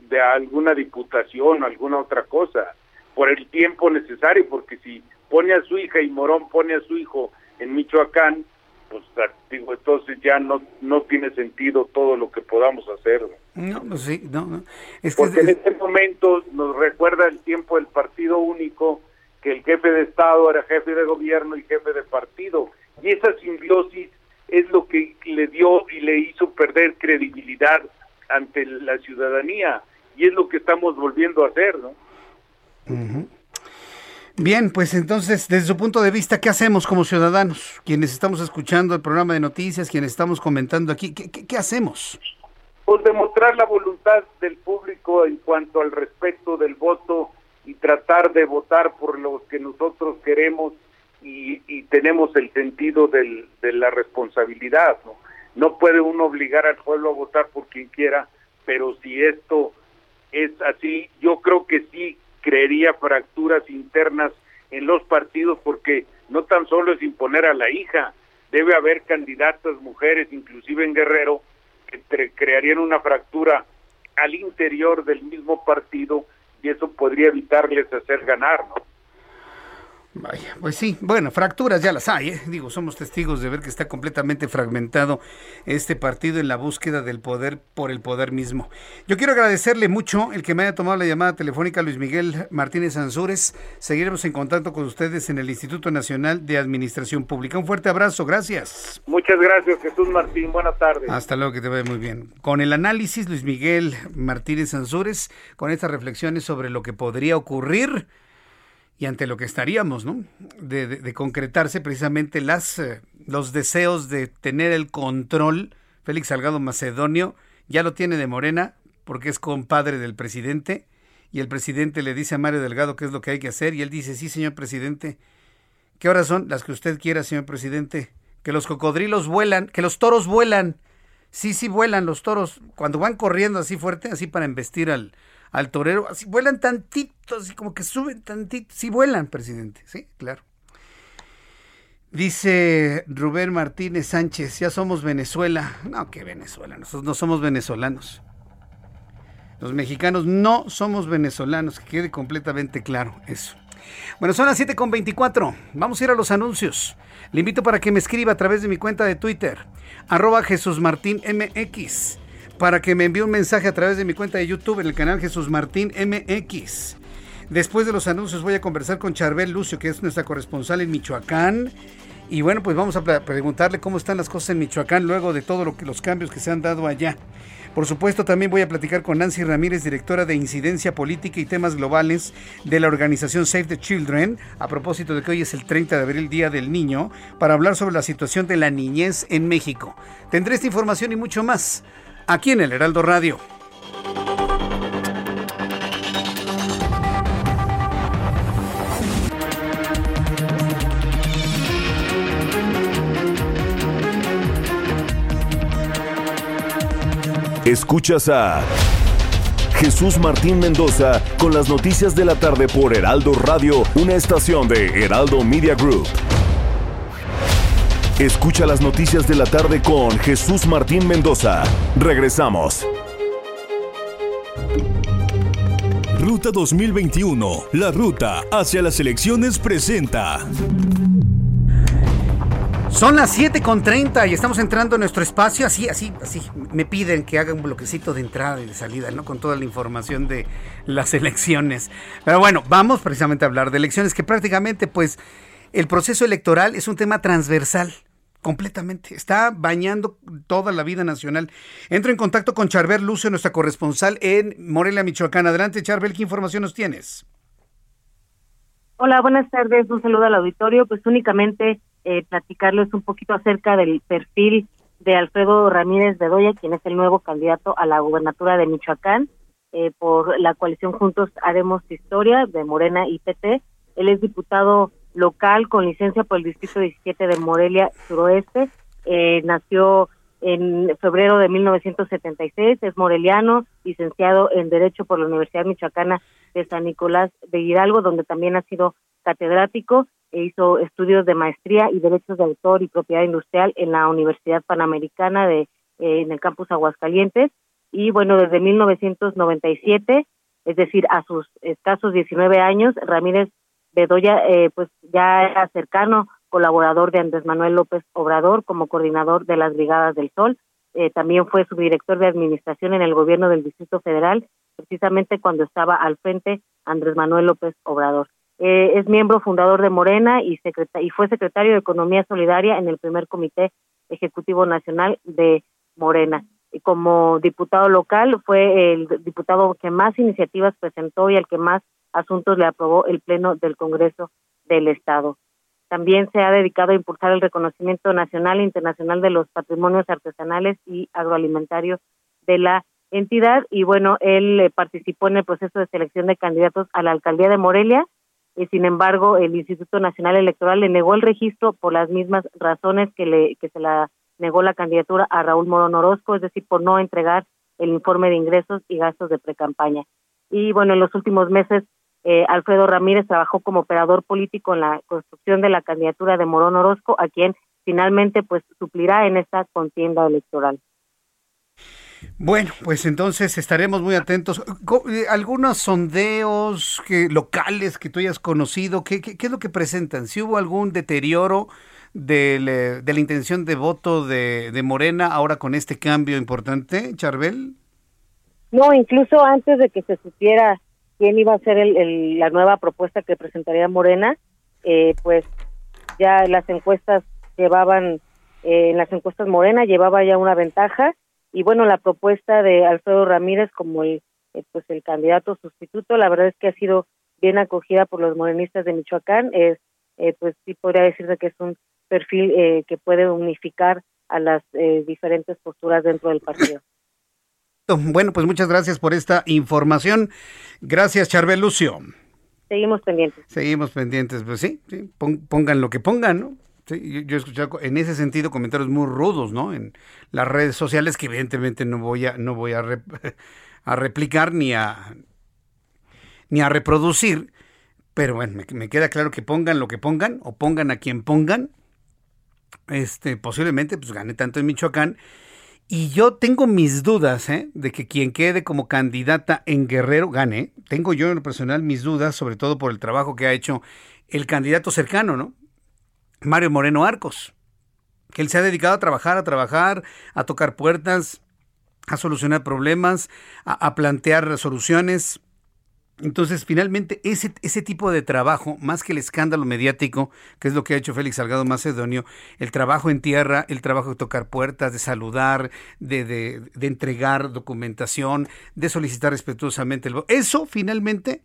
de alguna diputación o alguna otra cosa por el tiempo necesario porque si pone a su hija y Morón pone a su hijo en Michoacán pues digo entonces ya no no tiene sentido todo lo que podamos hacer no pues sí no, Es que porque en este momento nos recuerda el tiempo del partido único que el jefe de Estado era jefe de gobierno y jefe de partido. Y esa simbiosis es lo que le dio y le hizo perder credibilidad ante la ciudadanía. Y es lo que estamos volviendo a hacer, ¿no? Bien, pues entonces, desde su punto de vista, ¿qué hacemos como ciudadanos? Quienes estamos escuchando el programa de noticias, quienes estamos comentando aquí, ¿qué, qué hacemos? Pues demostrar la voluntad del público en cuanto al respeto del voto y tratar de votar por lo que nosotros queremos y, tenemos el sentido del, de la responsabilidad. ¿no? No puede uno obligar al pueblo a votar por quien quiera, pero si esto es así, yo creo que sí creería fracturas internas en los partidos porque no tan solo es imponer a la hija, debe haber candidatas mujeres, inclusive en Guerrero, que crearían una fractura al interior del mismo partido y eso podría evitarles hacer ganar, ¿no? Vaya, pues sí, bueno, fracturas ya las hay, ¿eh? digo, somos testigos de ver que está completamente fragmentado este partido en la búsqueda del poder por el poder mismo. Yo quiero agradecerle mucho el que me haya tomado la llamada telefónica Luis Miguel Martínez Ansúrez. Seguiremos en contacto con ustedes en el Instituto Nacional de Administración Pública. Un fuerte abrazo, gracias. Muchas gracias, Jesús Martín. Buenas tardes. Hasta luego, que te vaya muy bien. Con el análisis, Luis Miguel Martínez Ansúrez, con estas reflexiones sobre lo que podría ocurrir y ante lo que estaríamos, ¿no? De, concretarse precisamente las, eh, los deseos de tener el control. Félix Salgado Macedonio ya lo tiene de Morena porque es compadre del presidente y el presidente le dice a Mario Delgado qué es lo que hay que hacer y él dice, sí, señor presidente. ¿Qué horas son? Las que usted quiera, señor presidente. Que los cocodrilos vuelan, que los toros vuelan. Sí, sí vuelan los toros. Cuando van corriendo así fuerte, así para embestir al, al torero, así vuelan tantito, así como que suben tantito, sí vuelan, presidente, sí, claro. Dice Rubén Martínez Sánchez, ya somos Venezuela. No, que Venezuela, nosotros no somos venezolanos. Los mexicanos no somos venezolanos, que quede completamente claro eso. Bueno, son las 7.24. Vamos a ir a los anuncios. Le invito para que me escriba a través de mi cuenta de Twitter, arroba Jesús Martín MX para que me envíe un mensaje a través de mi cuenta de YouTube en el canal Jesús Martín MX. Después de los anuncios voy a conversar con Charbel Lucio, que es nuestra corresponsal en Michoacán. Y bueno, pues vamos a preguntarle cómo están las cosas en Michoacán luego de todos lo los cambios que se han dado allá. Por supuesto, también voy a platicar con Nancy Ramírez, directora de Incidencia Política y Temas Globales de la organización Save the Children, a propósito de que hoy es el 30 de abril, Día del Niño, para hablar sobre la situación de la niñez en México. Tendré esta información y mucho más aquí en el Heraldo Radio. Escuchas a Jesús Martín Mendoza con las noticias de la tarde por Heraldo Radio, una estación de Heraldo Media Group. Escucha las noticias de la tarde con Jesús Martín Mendoza. Regresamos. Ruta 2021, la ruta hacia las elecciones presenta. Son las 7.30 y estamos entrando en nuestro espacio. Así, así, así. Me piden que haga un bloquecito de entrada y de salida, ¿no? Con toda la información de las elecciones. Pero bueno, vamos precisamente a hablar de elecciones que prácticamente, pues, el proceso electoral es un tema transversal completamente. Está bañando toda la vida nacional. Entro en contacto con Charbel Lucio, nuestra corresponsal en Morelia, Michoacán. Adelante, Charbel, ¿qué información nos tienes? Hola, buenas tardes. Un saludo al auditorio. Pues únicamente eh, platicarles un poquito acerca del perfil de Alfredo Ramírez Bedoya, quien es el nuevo candidato a la gubernatura de Michoacán eh, por la coalición Juntos Haremos Historia de Morena y PT. Él es diputado local con licencia por el Distrito 17 de Morelia Suroeste. Eh, nació en febrero de 1976, es moreliano, licenciado en Derecho por la Universidad Michoacana de San Nicolás de Hidalgo, donde también ha sido catedrático e hizo estudios de maestría y derechos de autor y propiedad industrial en la Universidad Panamericana de eh, en el campus Aguascalientes y bueno, desde 1997, es decir, a sus escasos 19 años, Ramírez Bedoya eh, pues ya era cercano colaborador de Andrés Manuel López Obrador como coordinador de las Brigadas del Sol. Eh, también fue subdirector de administración en el gobierno del Distrito Federal, precisamente cuando estaba al frente Andrés Manuel López Obrador. Eh, es miembro fundador de Morena y, y fue secretario de Economía Solidaria en el primer Comité Ejecutivo Nacional de Morena. Y como diputado local fue el diputado que más iniciativas presentó y el que más asuntos le aprobó el Pleno del Congreso del Estado. También se ha dedicado a impulsar el reconocimiento nacional e internacional de los patrimonios artesanales y agroalimentarios de la entidad y bueno, él eh, participó en el proceso de selección de candidatos a la alcaldía de Morelia y sin embargo el Instituto Nacional Electoral le negó el registro por las mismas razones que le que se la negó la candidatura a Raúl Morón Orozco, es decir, por no entregar el informe de ingresos y gastos de precampaña. Y bueno, en los últimos meses eh, Alfredo Ramírez trabajó como operador político en la construcción de la candidatura de Morón Orozco, a quien finalmente pues suplirá en esta contienda electoral. Bueno, pues entonces estaremos muy atentos. Eh, algunos sondeos que, locales que tú hayas conocido, ¿qué, qué, es lo que presentan? ¿Si hubo algún deterioro de, de la intención de voto de, de, Morena ahora con este cambio importante, Charbel? No, incluso antes de que se supiera quién iba a ser el, la nueva propuesta que presentaría Morena, eh, pues ya las encuestas llevaban, eh, en las encuestas Morena llevaba ya una ventaja y bueno la propuesta de Alfredo Ramírez como el eh, pues el candidato sustituto la verdad es que ha sido bien acogida por los morenistas de Michoacán es eh, pues sí podría decirse que es un perfil eh, que puede unificar a las diferentes posturas dentro del partido bueno pues muchas gracias por esta información. Gracias Charbel Lucio. Seguimos pendientes. Seguimos pendientes. Pues sí, sí pongan lo que pongan no Sí, yo, he escuchado en ese sentido comentarios muy rudos, ¿no? En las redes sociales que evidentemente no voy a no voy a, *laughs* a replicar ni a ni a reproducir, pero bueno, me, queda claro que pongan lo que pongan o pongan a quien pongan, este posiblemente pues gane tanto en Michoacán y yo tengo mis dudas ¿eh? de que quien quede como candidata en Guerrero gane. Tengo yo en lo personal mis dudas, sobre todo por el trabajo que ha hecho el candidato cercano, ¿no? Mario Moreno Arcos, que él se ha dedicado a trabajar, a trabajar, a tocar puertas, a solucionar problemas, a, plantear soluciones. Entonces, finalmente, ese, ese tipo de trabajo, más que el escándalo mediático, que es lo que ha hecho Félix Salgado Macedonio, el trabajo en tierra, el trabajo de tocar puertas, de saludar, de, de, de entregar documentación, de solicitar respetuosamente el voto, eso finalmente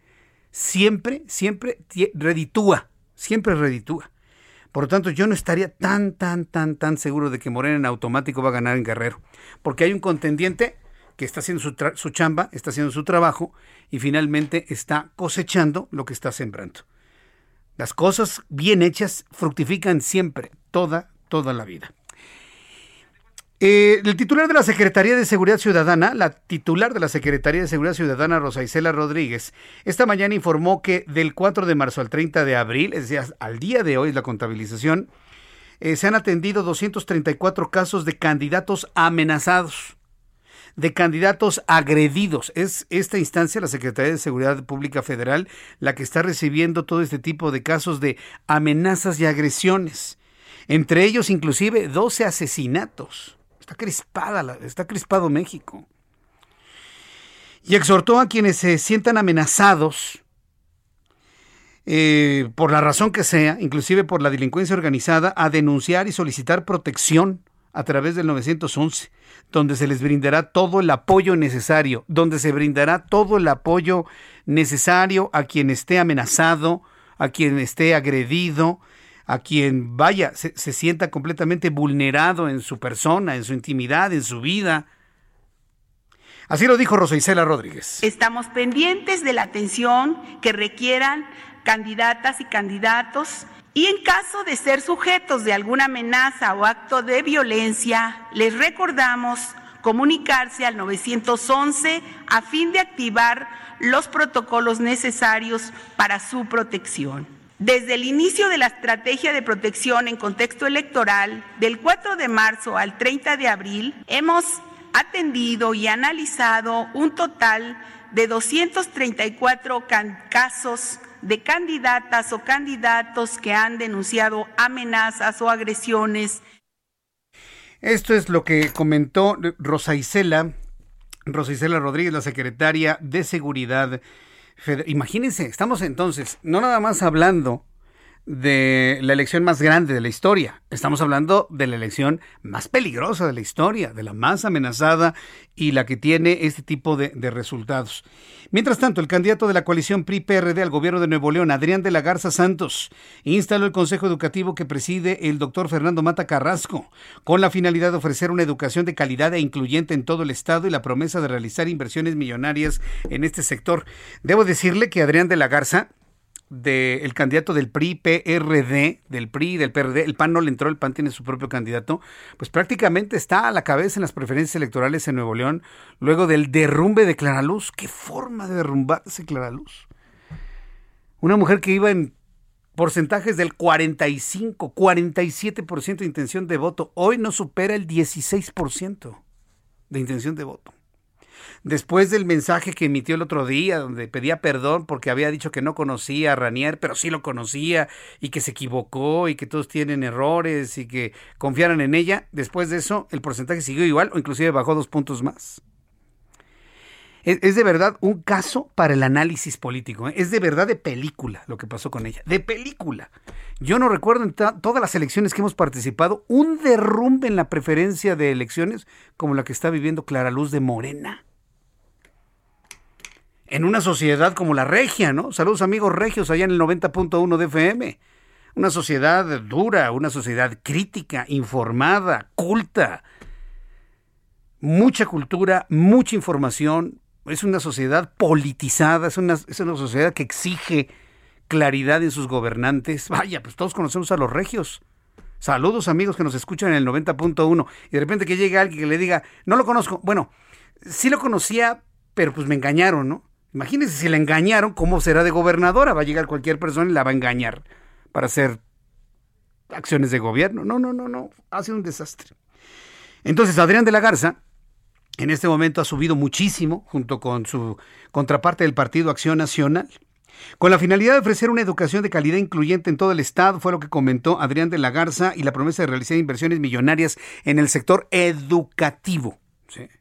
siempre, siempre reditúa, siempre reditúa. Por lo tanto, yo no estaría tan, tan, tan, tan seguro de que Morena en automático va a ganar en Guerrero. Porque hay un contendiente que está haciendo su, su chamba, está haciendo su trabajo y finalmente está cosechando lo que está sembrando. Las cosas bien hechas fructifican siempre, toda, toda la vida. Eh, el titular de la Secretaría de Seguridad Ciudadana, la titular de la Secretaría de Seguridad Ciudadana, Rosa Isela Rodríguez, esta mañana informó que del 4 de marzo al 30 de abril, es decir, al día de hoy, la contabilización, eh, se han atendido 234 casos de candidatos amenazados, de candidatos agredidos. Es esta instancia, la Secretaría de Seguridad Pública Federal, la que está recibiendo todo este tipo de casos de amenazas y agresiones. Entre ellos, inclusive, 12 asesinatos. Está crispada, está crispado México. Y exhortó a quienes se sientan amenazados eh, por la razón que sea, inclusive por la delincuencia organizada, a denunciar y solicitar protección a través del 911, donde se les brindará todo el apoyo necesario, donde se brindará todo el apoyo necesario a quien esté amenazado, a quien esté agredido, a quien vaya, se, sienta completamente vulnerado en su persona, en su intimidad, en su vida. Así lo dijo Rosa Isela Rodríguez. Estamos pendientes de la atención que requieran candidatas y candidatos y en caso de ser sujetos de alguna amenaza o acto de violencia, les recordamos comunicarse al 911 a fin de activar los protocolos necesarios para su protección. Desde el inicio de la estrategia de protección en contexto electoral, del 4 de marzo al 30 de abril, hemos atendido y analizado un total de 234 casos de candidatas o candidatos que han denunciado amenazas o agresiones. Esto es lo que comentó Rosa Isela, Rosa Isela Rodríguez, la secretaria de Seguridad Imagínense, estamos entonces no nada más hablando de la elección más grande de la historia. Estamos hablando de la elección más peligrosa de la historia, de la más amenazada y la que tiene este tipo de, resultados. Mientras tanto, el candidato de la coalición PRI-PRD al gobierno de Nuevo León, Adrián de la Garza Santos, instaló el consejo educativo que preside el doctor Fernando Mata Carrasco, con la finalidad de ofrecer una educación de calidad e incluyente en todo el estado y la promesa de realizar inversiones millonarias en este sector. Debo decirle que Adrián de la Garza del candidato del PRI, PRD, del PRI, del PRD, el PAN no le entró, el PAN tiene su propio candidato, pues prácticamente está a la cabeza en las preferencias electorales en Nuevo León, luego del derrumbe de Claraluz. ¿Qué forma de derrumbarse Claraluz? Una mujer que iba en porcentajes del 45, 47% de intención de voto, hoy no supera el 16%. de intención de voto. Después del mensaje que emitió el otro día, donde pedía perdón porque había dicho que no conocía a Ranier, pero sí lo conocía y que se equivocó y que todos tienen errores y que confiaran en ella, después de eso el porcentaje siguió igual o inclusive bajó dos puntos más. Es, de verdad un caso para el análisis político. ¿eh? Es de verdad de película lo que pasó con ella. De película. Yo no recuerdo en todas las elecciones que hemos participado un derrumbe en la preferencia de elecciones como la que está viviendo Clara Luz de Morena. En una sociedad como la regia, ¿no? Saludos amigos regios allá en el 90.1 de FM. Una sociedad dura, una sociedad crítica, informada, culta. Mucha cultura, mucha información, es una sociedad politizada, es una, es una sociedad que exige claridad en sus gobernantes. Vaya, pues todos conocemos a los regios. Saludos amigos que nos escuchan en el 90.1 y de repente que llegue alguien que le diga, no lo conozco. Bueno, sí lo conocía, pero pues me engañaron, ¿no? Imagínense si le engañaron, ¿cómo será de gobernadora? Va a llegar cualquier persona y la va a engañar para hacer acciones de gobierno. No, no, no, no. Ha sido un desastre. Entonces, Adrián de la Garza en este momento ha subido muchísimo junto con su contraparte del Partido Acción Nacional. Con la finalidad de ofrecer una educación de calidad incluyente en todo el Estado, fue lo que comentó Adrián de la Garza y la promesa de realizar inversiones millonarias en el sector educativo.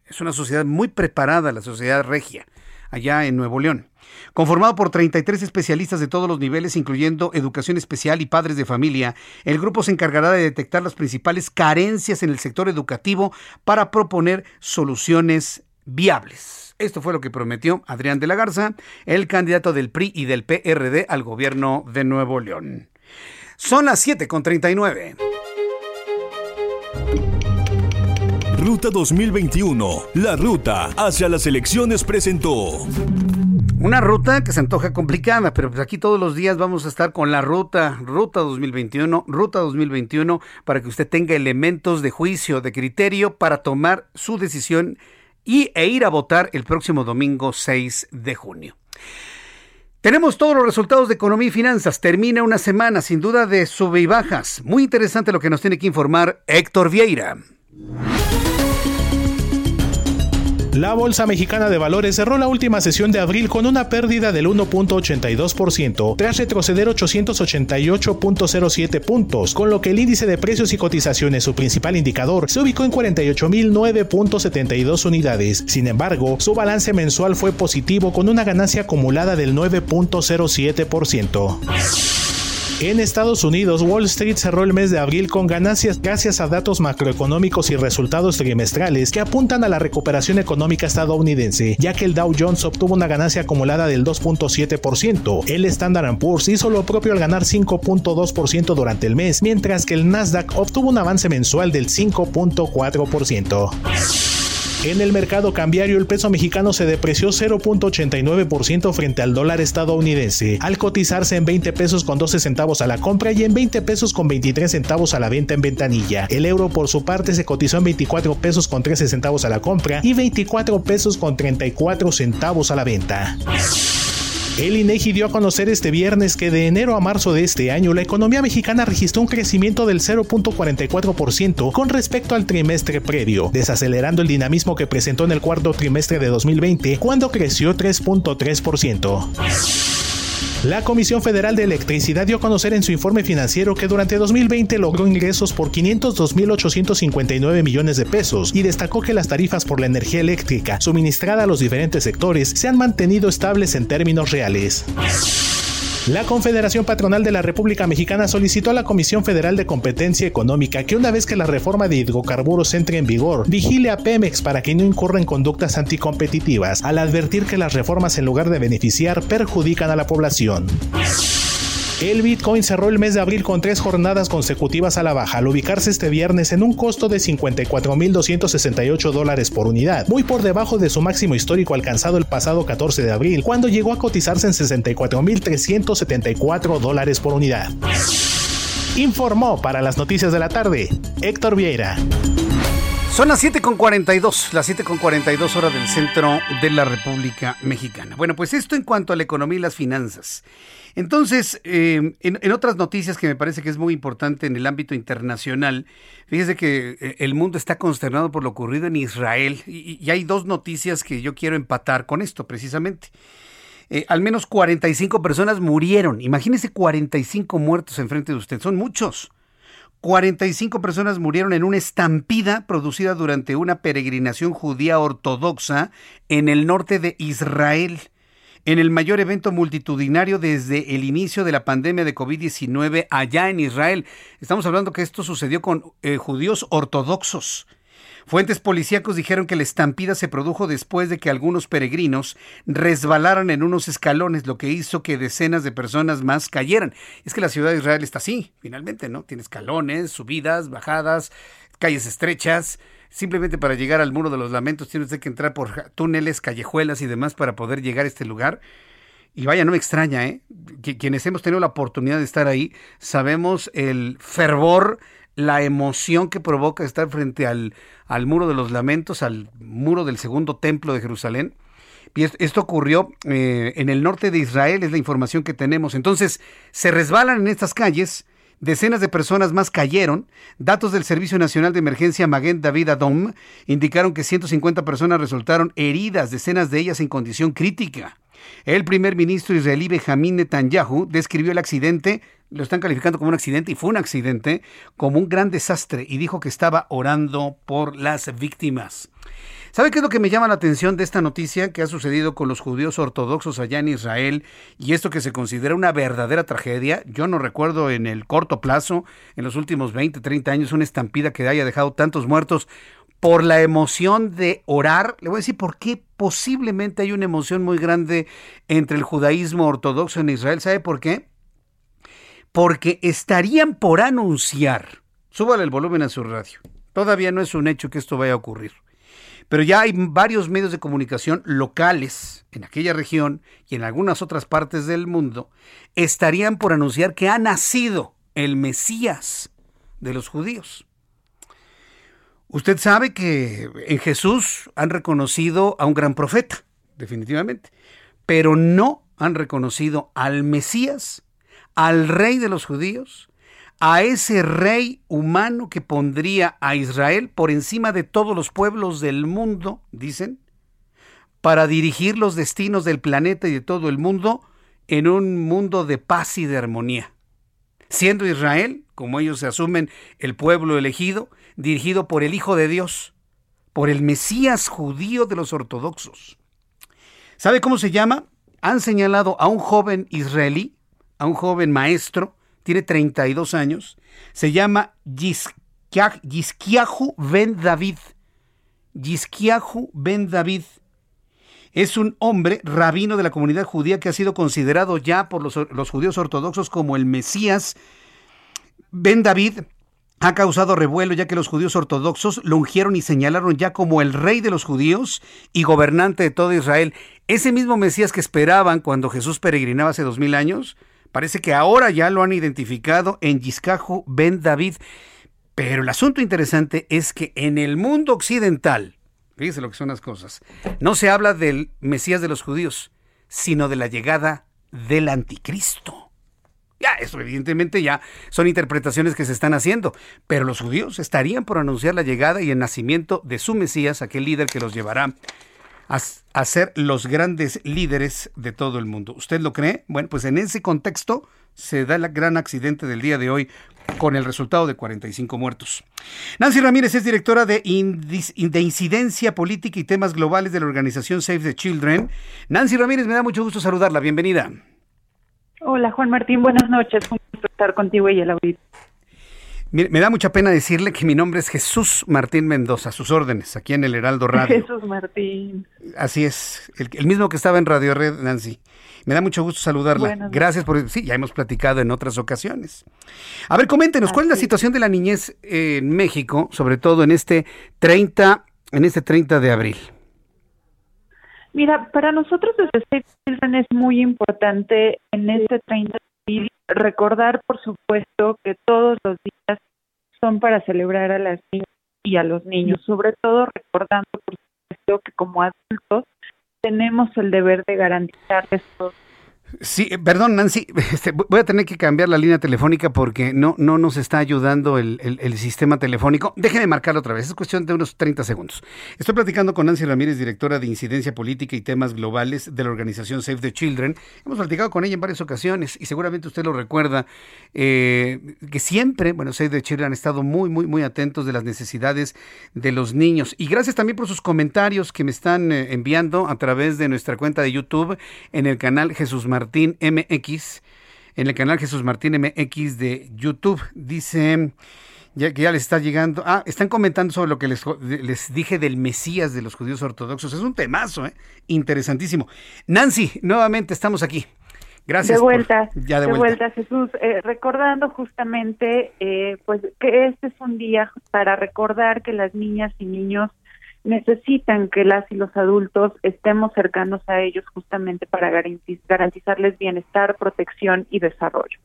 Es una sociedad muy preparada, la sociedad regia, allá en Nuevo León. Conformado por 33 especialistas de todos los niveles, incluyendo educación especial y padres de familia, el grupo se encargará de detectar las principales carencias en el sector educativo para proponer soluciones viables. Esto fue lo que prometió Adrián de la Garza, el candidato del PRI y del PRD al gobierno de Nuevo León. Son las 7.39. Ruta 2021, la ruta hacia las elecciones presentó. Una ruta que se antoja complicada, pero pues aquí todos los días vamos a estar con la ruta, ruta 2021, ruta 2021, para que usted tenga elementos de juicio, de criterio para tomar su decisión y, e ir a votar el próximo domingo 6 de junio. Tenemos todos los resultados de economía y finanzas. Termina una semana sin duda de sube y bajas. Muy interesante lo que nos tiene que informar Héctor Vieira. La Bolsa Mexicana de Valores cerró la última sesión de abril con una pérdida del 1.82% tras retroceder 888.07 puntos, con lo que el índice de precios y cotizaciones, su principal indicador, se ubicó en 48.009.72 unidades. Sin embargo, su balance mensual fue positivo con una ganancia acumulada del 9.07%. En Estados Unidos, Wall Street cerró el mes de abril con ganancias gracias a datos macroeconómicos y resultados trimestrales que apuntan a la recuperación económica estadounidense, ya que el Dow Jones obtuvo una ganancia acumulada del 2.7%, el Standard Poor's hizo lo propio al ganar 5.2% durante el mes, mientras que el Nasdaq obtuvo un avance mensual del 5.4%. En el mercado cambiario, el peso mexicano se depreció 0.89% frente al dólar estadounidense, al cotizarse en 20 pesos con 12 centavos a la compra y en 20 pesos con 23 centavos a la venta en ventanilla. El euro, por su parte, se cotizó en 24 pesos con 13 centavos a la compra y 24 pesos con 34 centavos a la venta. El INEGI dio a conocer este viernes que de enero a marzo de este año la economía mexicana registró un crecimiento del 0.44% con respecto al trimestre previo, desacelerando el dinamismo que presentó en el cuarto trimestre de 2020 cuando creció 3.3%. La Comisión Federal de Electricidad dio a conocer en su informe financiero que durante 2020 logró ingresos por 502.859 millones de pesos y destacó que las tarifas por la energía eléctrica suministrada a los diferentes sectores se han mantenido estables en términos reales. La Confederación Patronal de la República Mexicana solicitó a la Comisión Federal de Competencia Económica que una vez que la reforma de hidrocarburos entre en vigor, vigile a Pemex para que no incurra en conductas anticompetitivas, al advertir que las reformas en lugar de beneficiar perjudican a la población. El Bitcoin cerró el mes de abril con tres jornadas consecutivas a la baja, al ubicarse este viernes en un costo de 54.268 dólares por unidad, muy por debajo de su máximo histórico alcanzado el pasado 14 de abril, cuando llegó a cotizarse en 64.374 dólares por unidad. Informó para las noticias de la tarde Héctor Vieira. Son las 7 con 42, las 7 con 42 horas del centro de la República Mexicana. Bueno, pues esto en cuanto a la economía y las finanzas. Entonces, eh, en, otras noticias que me parece que es muy importante en el ámbito internacional, fíjese que eh, el mundo está consternado por lo ocurrido en Israel y, y hay dos noticias que yo quiero empatar con esto precisamente. Eh, al menos 45 personas murieron. Imagínese 45 muertos enfrente de usted. Son muchos. 45 personas murieron en una estampida producida durante una peregrinación judía ortodoxa en el norte de Israel, en el mayor evento multitudinario desde el inicio de la pandemia de COVID-19 allá en Israel. Estamos hablando que esto sucedió con eh, judíos ortodoxos. Fuentes policíacos dijeron que la estampida se produjo después de que algunos peregrinos resbalaran en unos escalones, lo que hizo que decenas de personas más cayeran. Es que la ciudad de Israel está así, finalmente, ¿no? Tiene escalones, subidas, bajadas, calles estrechas. Simplemente para llegar al muro de los lamentos tiene usted que entrar por túneles, callejuelas y demás para poder llegar a este lugar. Y vaya, no me extraña, ¿eh? Quienes hemos tenido la oportunidad de estar ahí, sabemos el fervor la emoción que provoca estar frente al, al muro de los lamentos, al muro del segundo templo de Jerusalén. Y esto ocurrió eh, en el norte de Israel, es la información que tenemos. Entonces, se resbalan en estas calles, decenas de personas más cayeron. Datos del Servicio Nacional de Emergencia Maguen David Adom indicaron que 150 personas resultaron heridas, decenas de ellas en condición crítica. El primer ministro israelí Benjamin Netanyahu describió el accidente lo están calificando como un accidente y fue un accidente, como un gran desastre y dijo que estaba orando por las víctimas. ¿Sabe qué es lo que me llama la atención de esta noticia que ha sucedido con los judíos ortodoxos allá en Israel y esto que se considera una verdadera tragedia? Yo no recuerdo en el corto plazo, en los últimos 20, 30 años, una estampida que haya dejado tantos muertos por la emoción de orar. Le voy a decir por qué posiblemente hay una emoción muy grande entre el judaísmo ortodoxo en Israel. ¿Sabe por qué? porque estarían por anunciar, súbale el volumen a su radio, todavía no es un hecho que esto vaya a ocurrir, pero ya hay varios medios de comunicación locales en aquella región y en algunas otras partes del mundo, estarían por anunciar que ha nacido el Mesías de los judíos. Usted sabe que en Jesús han reconocido a un gran profeta, definitivamente, pero no han reconocido al Mesías al rey de los judíos, a ese rey humano que pondría a Israel por encima de todos los pueblos del mundo, dicen, para dirigir los destinos del planeta y de todo el mundo en un mundo de paz y de armonía. Siendo Israel, como ellos se asumen, el pueblo elegido, dirigido por el Hijo de Dios, por el Mesías judío de los ortodoxos. ¿Sabe cómo se llama? Han señalado a un joven israelí a un joven maestro, tiene 32 años, se llama Yizkiahu Ben David. Yizkiahu Ben David. Es un hombre rabino de la comunidad judía que ha sido considerado ya por los, los judíos ortodoxos como el Mesías. Ben David ha causado revuelo ya que los judíos ortodoxos lo ungieron y señalaron ya como el rey de los judíos y gobernante de todo Israel. Ese mismo Mesías que esperaban cuando Jesús peregrinaba hace dos mil años, Parece que ahora ya lo han identificado en Yiscajo Ben David. Pero el asunto interesante es que en el mundo occidental, fíjese lo que son las cosas, no se habla del Mesías de los judíos, sino de la llegada del anticristo. Ya, eso evidentemente ya son interpretaciones que se están haciendo, pero los judíos estarían por anunciar la llegada y el nacimiento de su Mesías, aquel líder que los llevará a, ser los grandes líderes de todo el mundo. ¿Usted lo cree? Bueno, pues en ese contexto se da el gran accidente del día de hoy con el resultado de 45 muertos. Nancy Ramírez es directora de, de, Incidencia Política y Temas Globales de la organización Save the Children. Nancy Ramírez, me da mucho gusto saludarla. Bienvenida. Hola, Juan Martín. Buenas noches. Un gusto estar contigo y el auditorio. Me, da mucha pena decirle que mi nombre es Jesús Martín Mendoza, sus órdenes, aquí en el Heraldo *laughs* Radio. Jesús Martín. Así es, el, mismo que estaba en Radio Red, Nancy. Me da mucho gusto saludarla. Gracias por... Sí, ya hemos platicado en otras ocasiones. A ver, coméntenos, ¿cuál es la situación de la niñez en México, sobre todo en este 30, en este 30 de abril? Mira, para nosotros desde Save Children es muy importante en este 30 de abril recordar, por supuesto, que todos los días son para celebrar a las niñas y a los niños, sobre todo recordando, por supuesto, que como adultos tenemos el deber de garantizarles todo Sí, eh, perdón, Nancy, *laughs* este, voy a tener que cambiar la línea telefónica porque no, no nos está ayudando el, sistema telefónico. Déjeme marcarlo otra vez, es cuestión de unos 30 segundos. Estoy platicando con Nancy Ramírez, directora de Incidencia Política y Temas Globales de la organización Save the Children. Hemos platicado con ella en varias ocasiones y seguramente usted lo recuerda, eh, que siempre, bueno, Save the Children han estado muy, muy, muy atentos de las necesidades de los niños. Y gracias también por sus comentarios que me están eh, enviando a través de nuestra cuenta de YouTube en el canal Jesús María Martín MX, en el canal Jesús Martín MX de YouTube. Dice ya que ya les está llegando. Ah, están comentando sobre lo que les, les dije del Mesías de los judíos ortodoxos. Es un temazo, ¿eh? interesantísimo. Nancy, nuevamente estamos aquí. Gracias. De vuelta. ya de, vuelta. Jesús. Eh, recordando justamente, eh, pues que este es un día para recordar que las niñas y niños necesitan que las y los adultos estemos cercanos a ellos justamente para garantizarles bienestar, protección y desarrollo.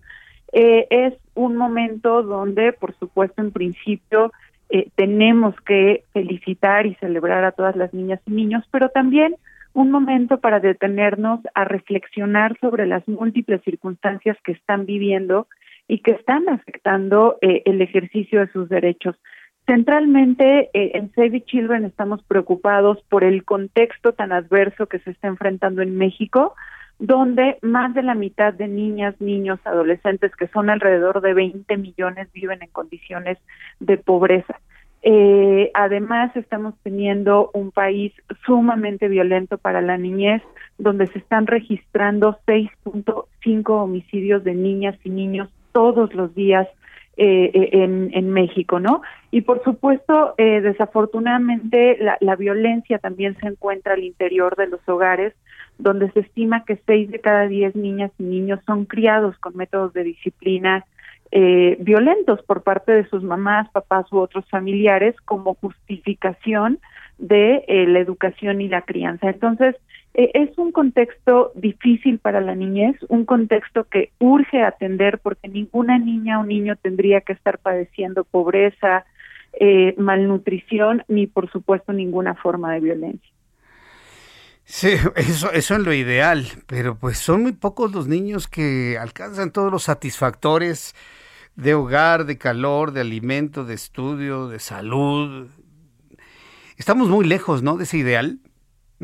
Eh, es un momento donde, por supuesto, en principio eh, tenemos que felicitar y celebrar a todas las niñas y niños, pero también un momento para detenernos a reflexionar sobre las múltiples circunstancias que están viviendo y que están afectando eh, el ejercicio de sus derechos. Centralmente eh, en Save Children estamos preocupados por el contexto tan adverso que se está enfrentando en México, donde más de la mitad de niñas, niños, adolescentes, que son alrededor de 20 millones, viven en condiciones de pobreza. Eh, además, estamos teniendo un país sumamente violento para la niñez, donde se están registrando 6.5 homicidios de niñas y niños todos los días eh, eh, en, en, México, ¿no? Y por supuesto, eh, desafortunadamente, la, la, violencia también se encuentra al interior de los hogares, donde se estima que seis de cada diez niñas y niños son criados con métodos de disciplina eh, violentos por parte de sus mamás, papás u otros familiares como justificación de eh, la educación y la crianza. Entonces, eh, es un contexto difícil para la niñez, un contexto que urge atender porque ninguna niña o niño tendría que estar padeciendo pobreza, eh, malnutrición, ni por supuesto ninguna forma de violencia. Sí, eso, eso es lo ideal, pero pues son muy pocos los niños que alcanzan todos los satisfactores de hogar, de calor, de alimento, de estudio, de salud. Estamos muy lejos, ¿no? De ese ideal.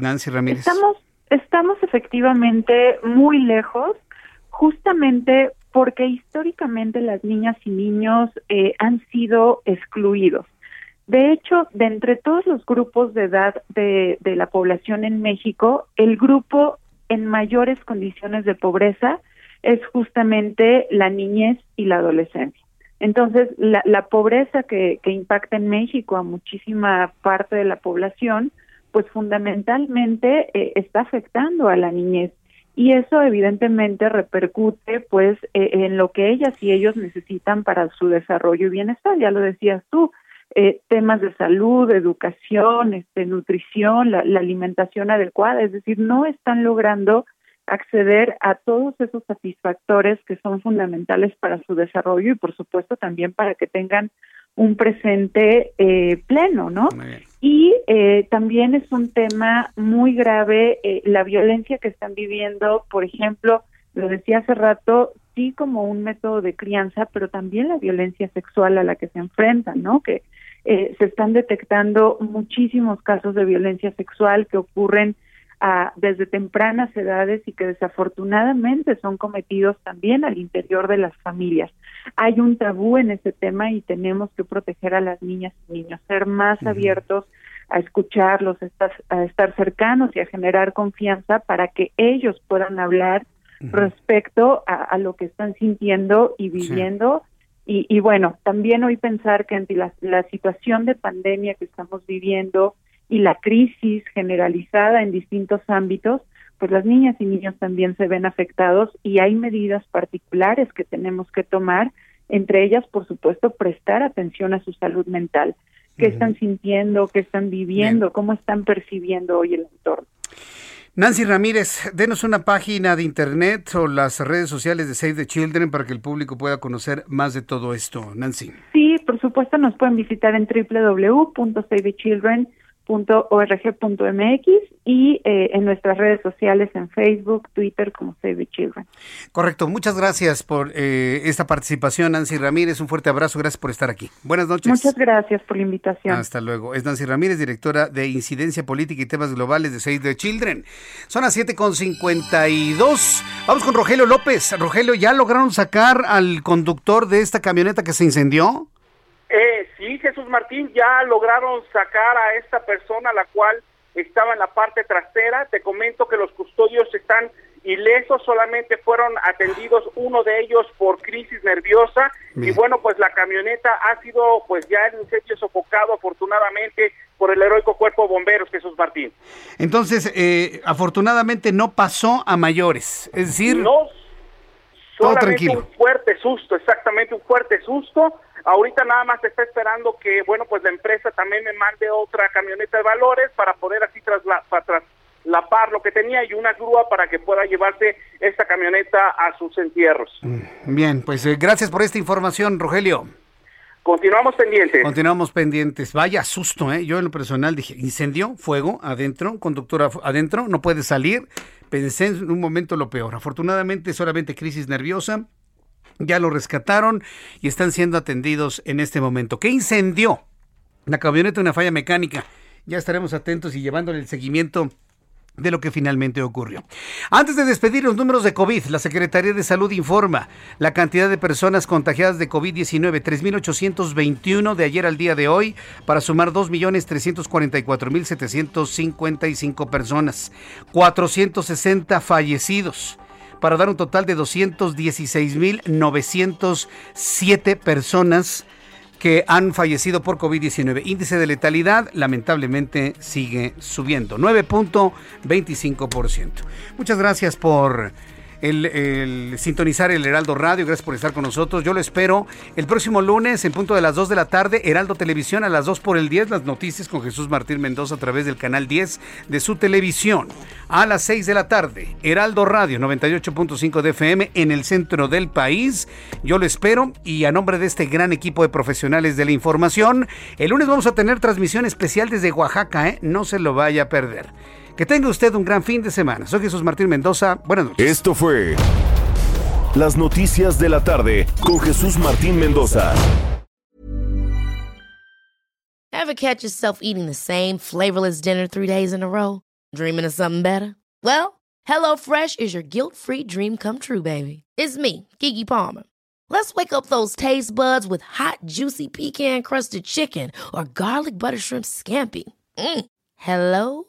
Nancy Ramírez. Estamos, estamos efectivamente muy lejos, justamente porque históricamente las niñas y niños eh, han sido excluidos. De hecho, de entre todos los grupos de edad de, de la población en México, el grupo en mayores condiciones de pobreza es justamente la niñez y la adolescencia. Entonces, la, la pobreza que, que impacta en México a muchísima parte de la población, pues fundamentalmente eh, está afectando a la niñez. Y eso evidentemente repercute pues eh, en lo que ellas y ellos necesitan para su desarrollo y bienestar. Ya lo decías tú eh, temas de salud educación este nutrición la, la alimentación adecuada. Es decir no están logrando acceder a todos esos satisfactores que son fundamentales para su desarrollo y por supuesto también para que tengan un presente eh, pleno, ¿no? Y eh, también es un tema muy grave eh, la violencia que están viviendo, por ejemplo, lo decía hace rato, sí como un método de crianza, pero también la violencia sexual a la que se enfrentan, ¿no? Que se están detectando muchísimos casos de violencia sexual que ocurren desde tempranas edades y que desafortunadamente son cometidos también al interior de las familias. Hay un tabú en ese tema y tenemos que proteger a las niñas y niños, ser más abiertos a escucharlos, a estar, cercanos y a generar confianza para que ellos puedan hablar respecto a, lo que están sintiendo y viviendo. Y, y, bueno, también hoy pensar que ante la, la situación de pandemia que estamos viviendo, y la crisis generalizada en distintos ámbitos, pues las niñas y niños también se ven afectados y hay medidas particulares que tenemos que tomar, entre ellas, por supuesto, prestar atención a su salud mental, qué están sintiendo, qué están viviendo, cómo están percibiendo hoy el entorno. Nancy Ramírez, denos una página de internet o las redes sociales de Save the Children para que el público pueda conocer más de todo esto. Nancy. Sí, por supuesto supuesto nos pueden visitar en www.savethechildren.com .org.mx y eh, en nuestras redes sociales en Facebook, Twitter como Save the Children. Correcto, muchas gracias por eh, esta participación, Nancy Ramírez. Un fuerte abrazo, gracias por estar aquí. Buenas noches. Muchas gracias por la invitación. Hasta luego. Es Nancy Ramírez, directora de Incidencia Política y Temas Globales de Save the Children. Son las 7.52. Vamos con Rogelio López. Rogelio, ¿ya lograron sacar al conductor de esta camioneta que se incendió? Eh, sí, Jesús Martín, ya lograron sacar a esta persona, la cual estaba en la parte trasera. Te comento que los custodios están ilesos, solamente fueron atendidos uno de ellos por crisis nerviosa y bueno, pues la camioneta ha sido pues ya el incendio sofocado afortunadamente por el heroico cuerpo de bomberos Jesús Martín. Entonces, eh, afortunadamente no pasó a mayores, es decir, no, todo solamente tranquilo. un fuerte susto, exactamente un fuerte susto. Ahorita nada más está esperando que, bueno, pues la empresa también me mande otra camioneta de valores para poder así trasla para traslapar lo que tenía y una grúa para que pueda llevarse esta camioneta a sus entierros. Bien, pues eh, gracias por esta información, Rogelio. Continuamos pendientes. Continuamos pendientes. Vaya susto, ¿eh? Yo en lo personal dije, incendio, fuego, adentro, conductor af- adentro, no puede salir. Pensé en un momento lo peor. Afortunadamente solamente crisis nerviosa. Ya lo rescataron y están siendo atendidos en este momento. ¿Qué incendió? La camioneta, una falla mecánica. Ya estaremos atentos y llevándole el seguimiento de lo que finalmente ocurrió. Antes de despedir los números de COVID, la Secretaría de Salud informa la cantidad de personas contagiadas de COVID-19, 3.821 de ayer al día de hoy, para sumar 2.344.755 personas, 460 fallecidos para dar un total de 216.907 personas que han fallecido por COVID-19. Índice de letalidad lamentablemente sigue subiendo, 9.25%. Muchas gracias por el, sintonizar el Heraldo Radio, gracias por estar con nosotros. Yo lo espero el próximo lunes en punto de las 2 de la tarde, Heraldo Televisión a las 2 por el 10, las noticias con Jesús Martín Mendoza a través del canal 10 de su televisión. A las 6 de la tarde, Heraldo Radio 98.5 de FM en el centro del país. Yo lo espero y a nombre de este gran equipo de profesionales de la información, el lunes vamos a tener transmisión especial desde Oaxaca, ¿eh? no se lo vaya a perder. Que tenga usted un gran fin de semana. Soy Jesús Martín Mendoza. Buenas noches. Esto fue Las Noticias de la Tarde con Jesús Martín Mendoza. Ever catch yourself eating the same flavorless dinner three days in a row? Dreaming of something better? Well, HelloFresh is your guilt-free dream come true, baby. It's me, Kiki Palmer. Let's wake up those taste buds with hot, juicy pecan-crusted chicken or garlic butter shrimp scampi. Mm. Hello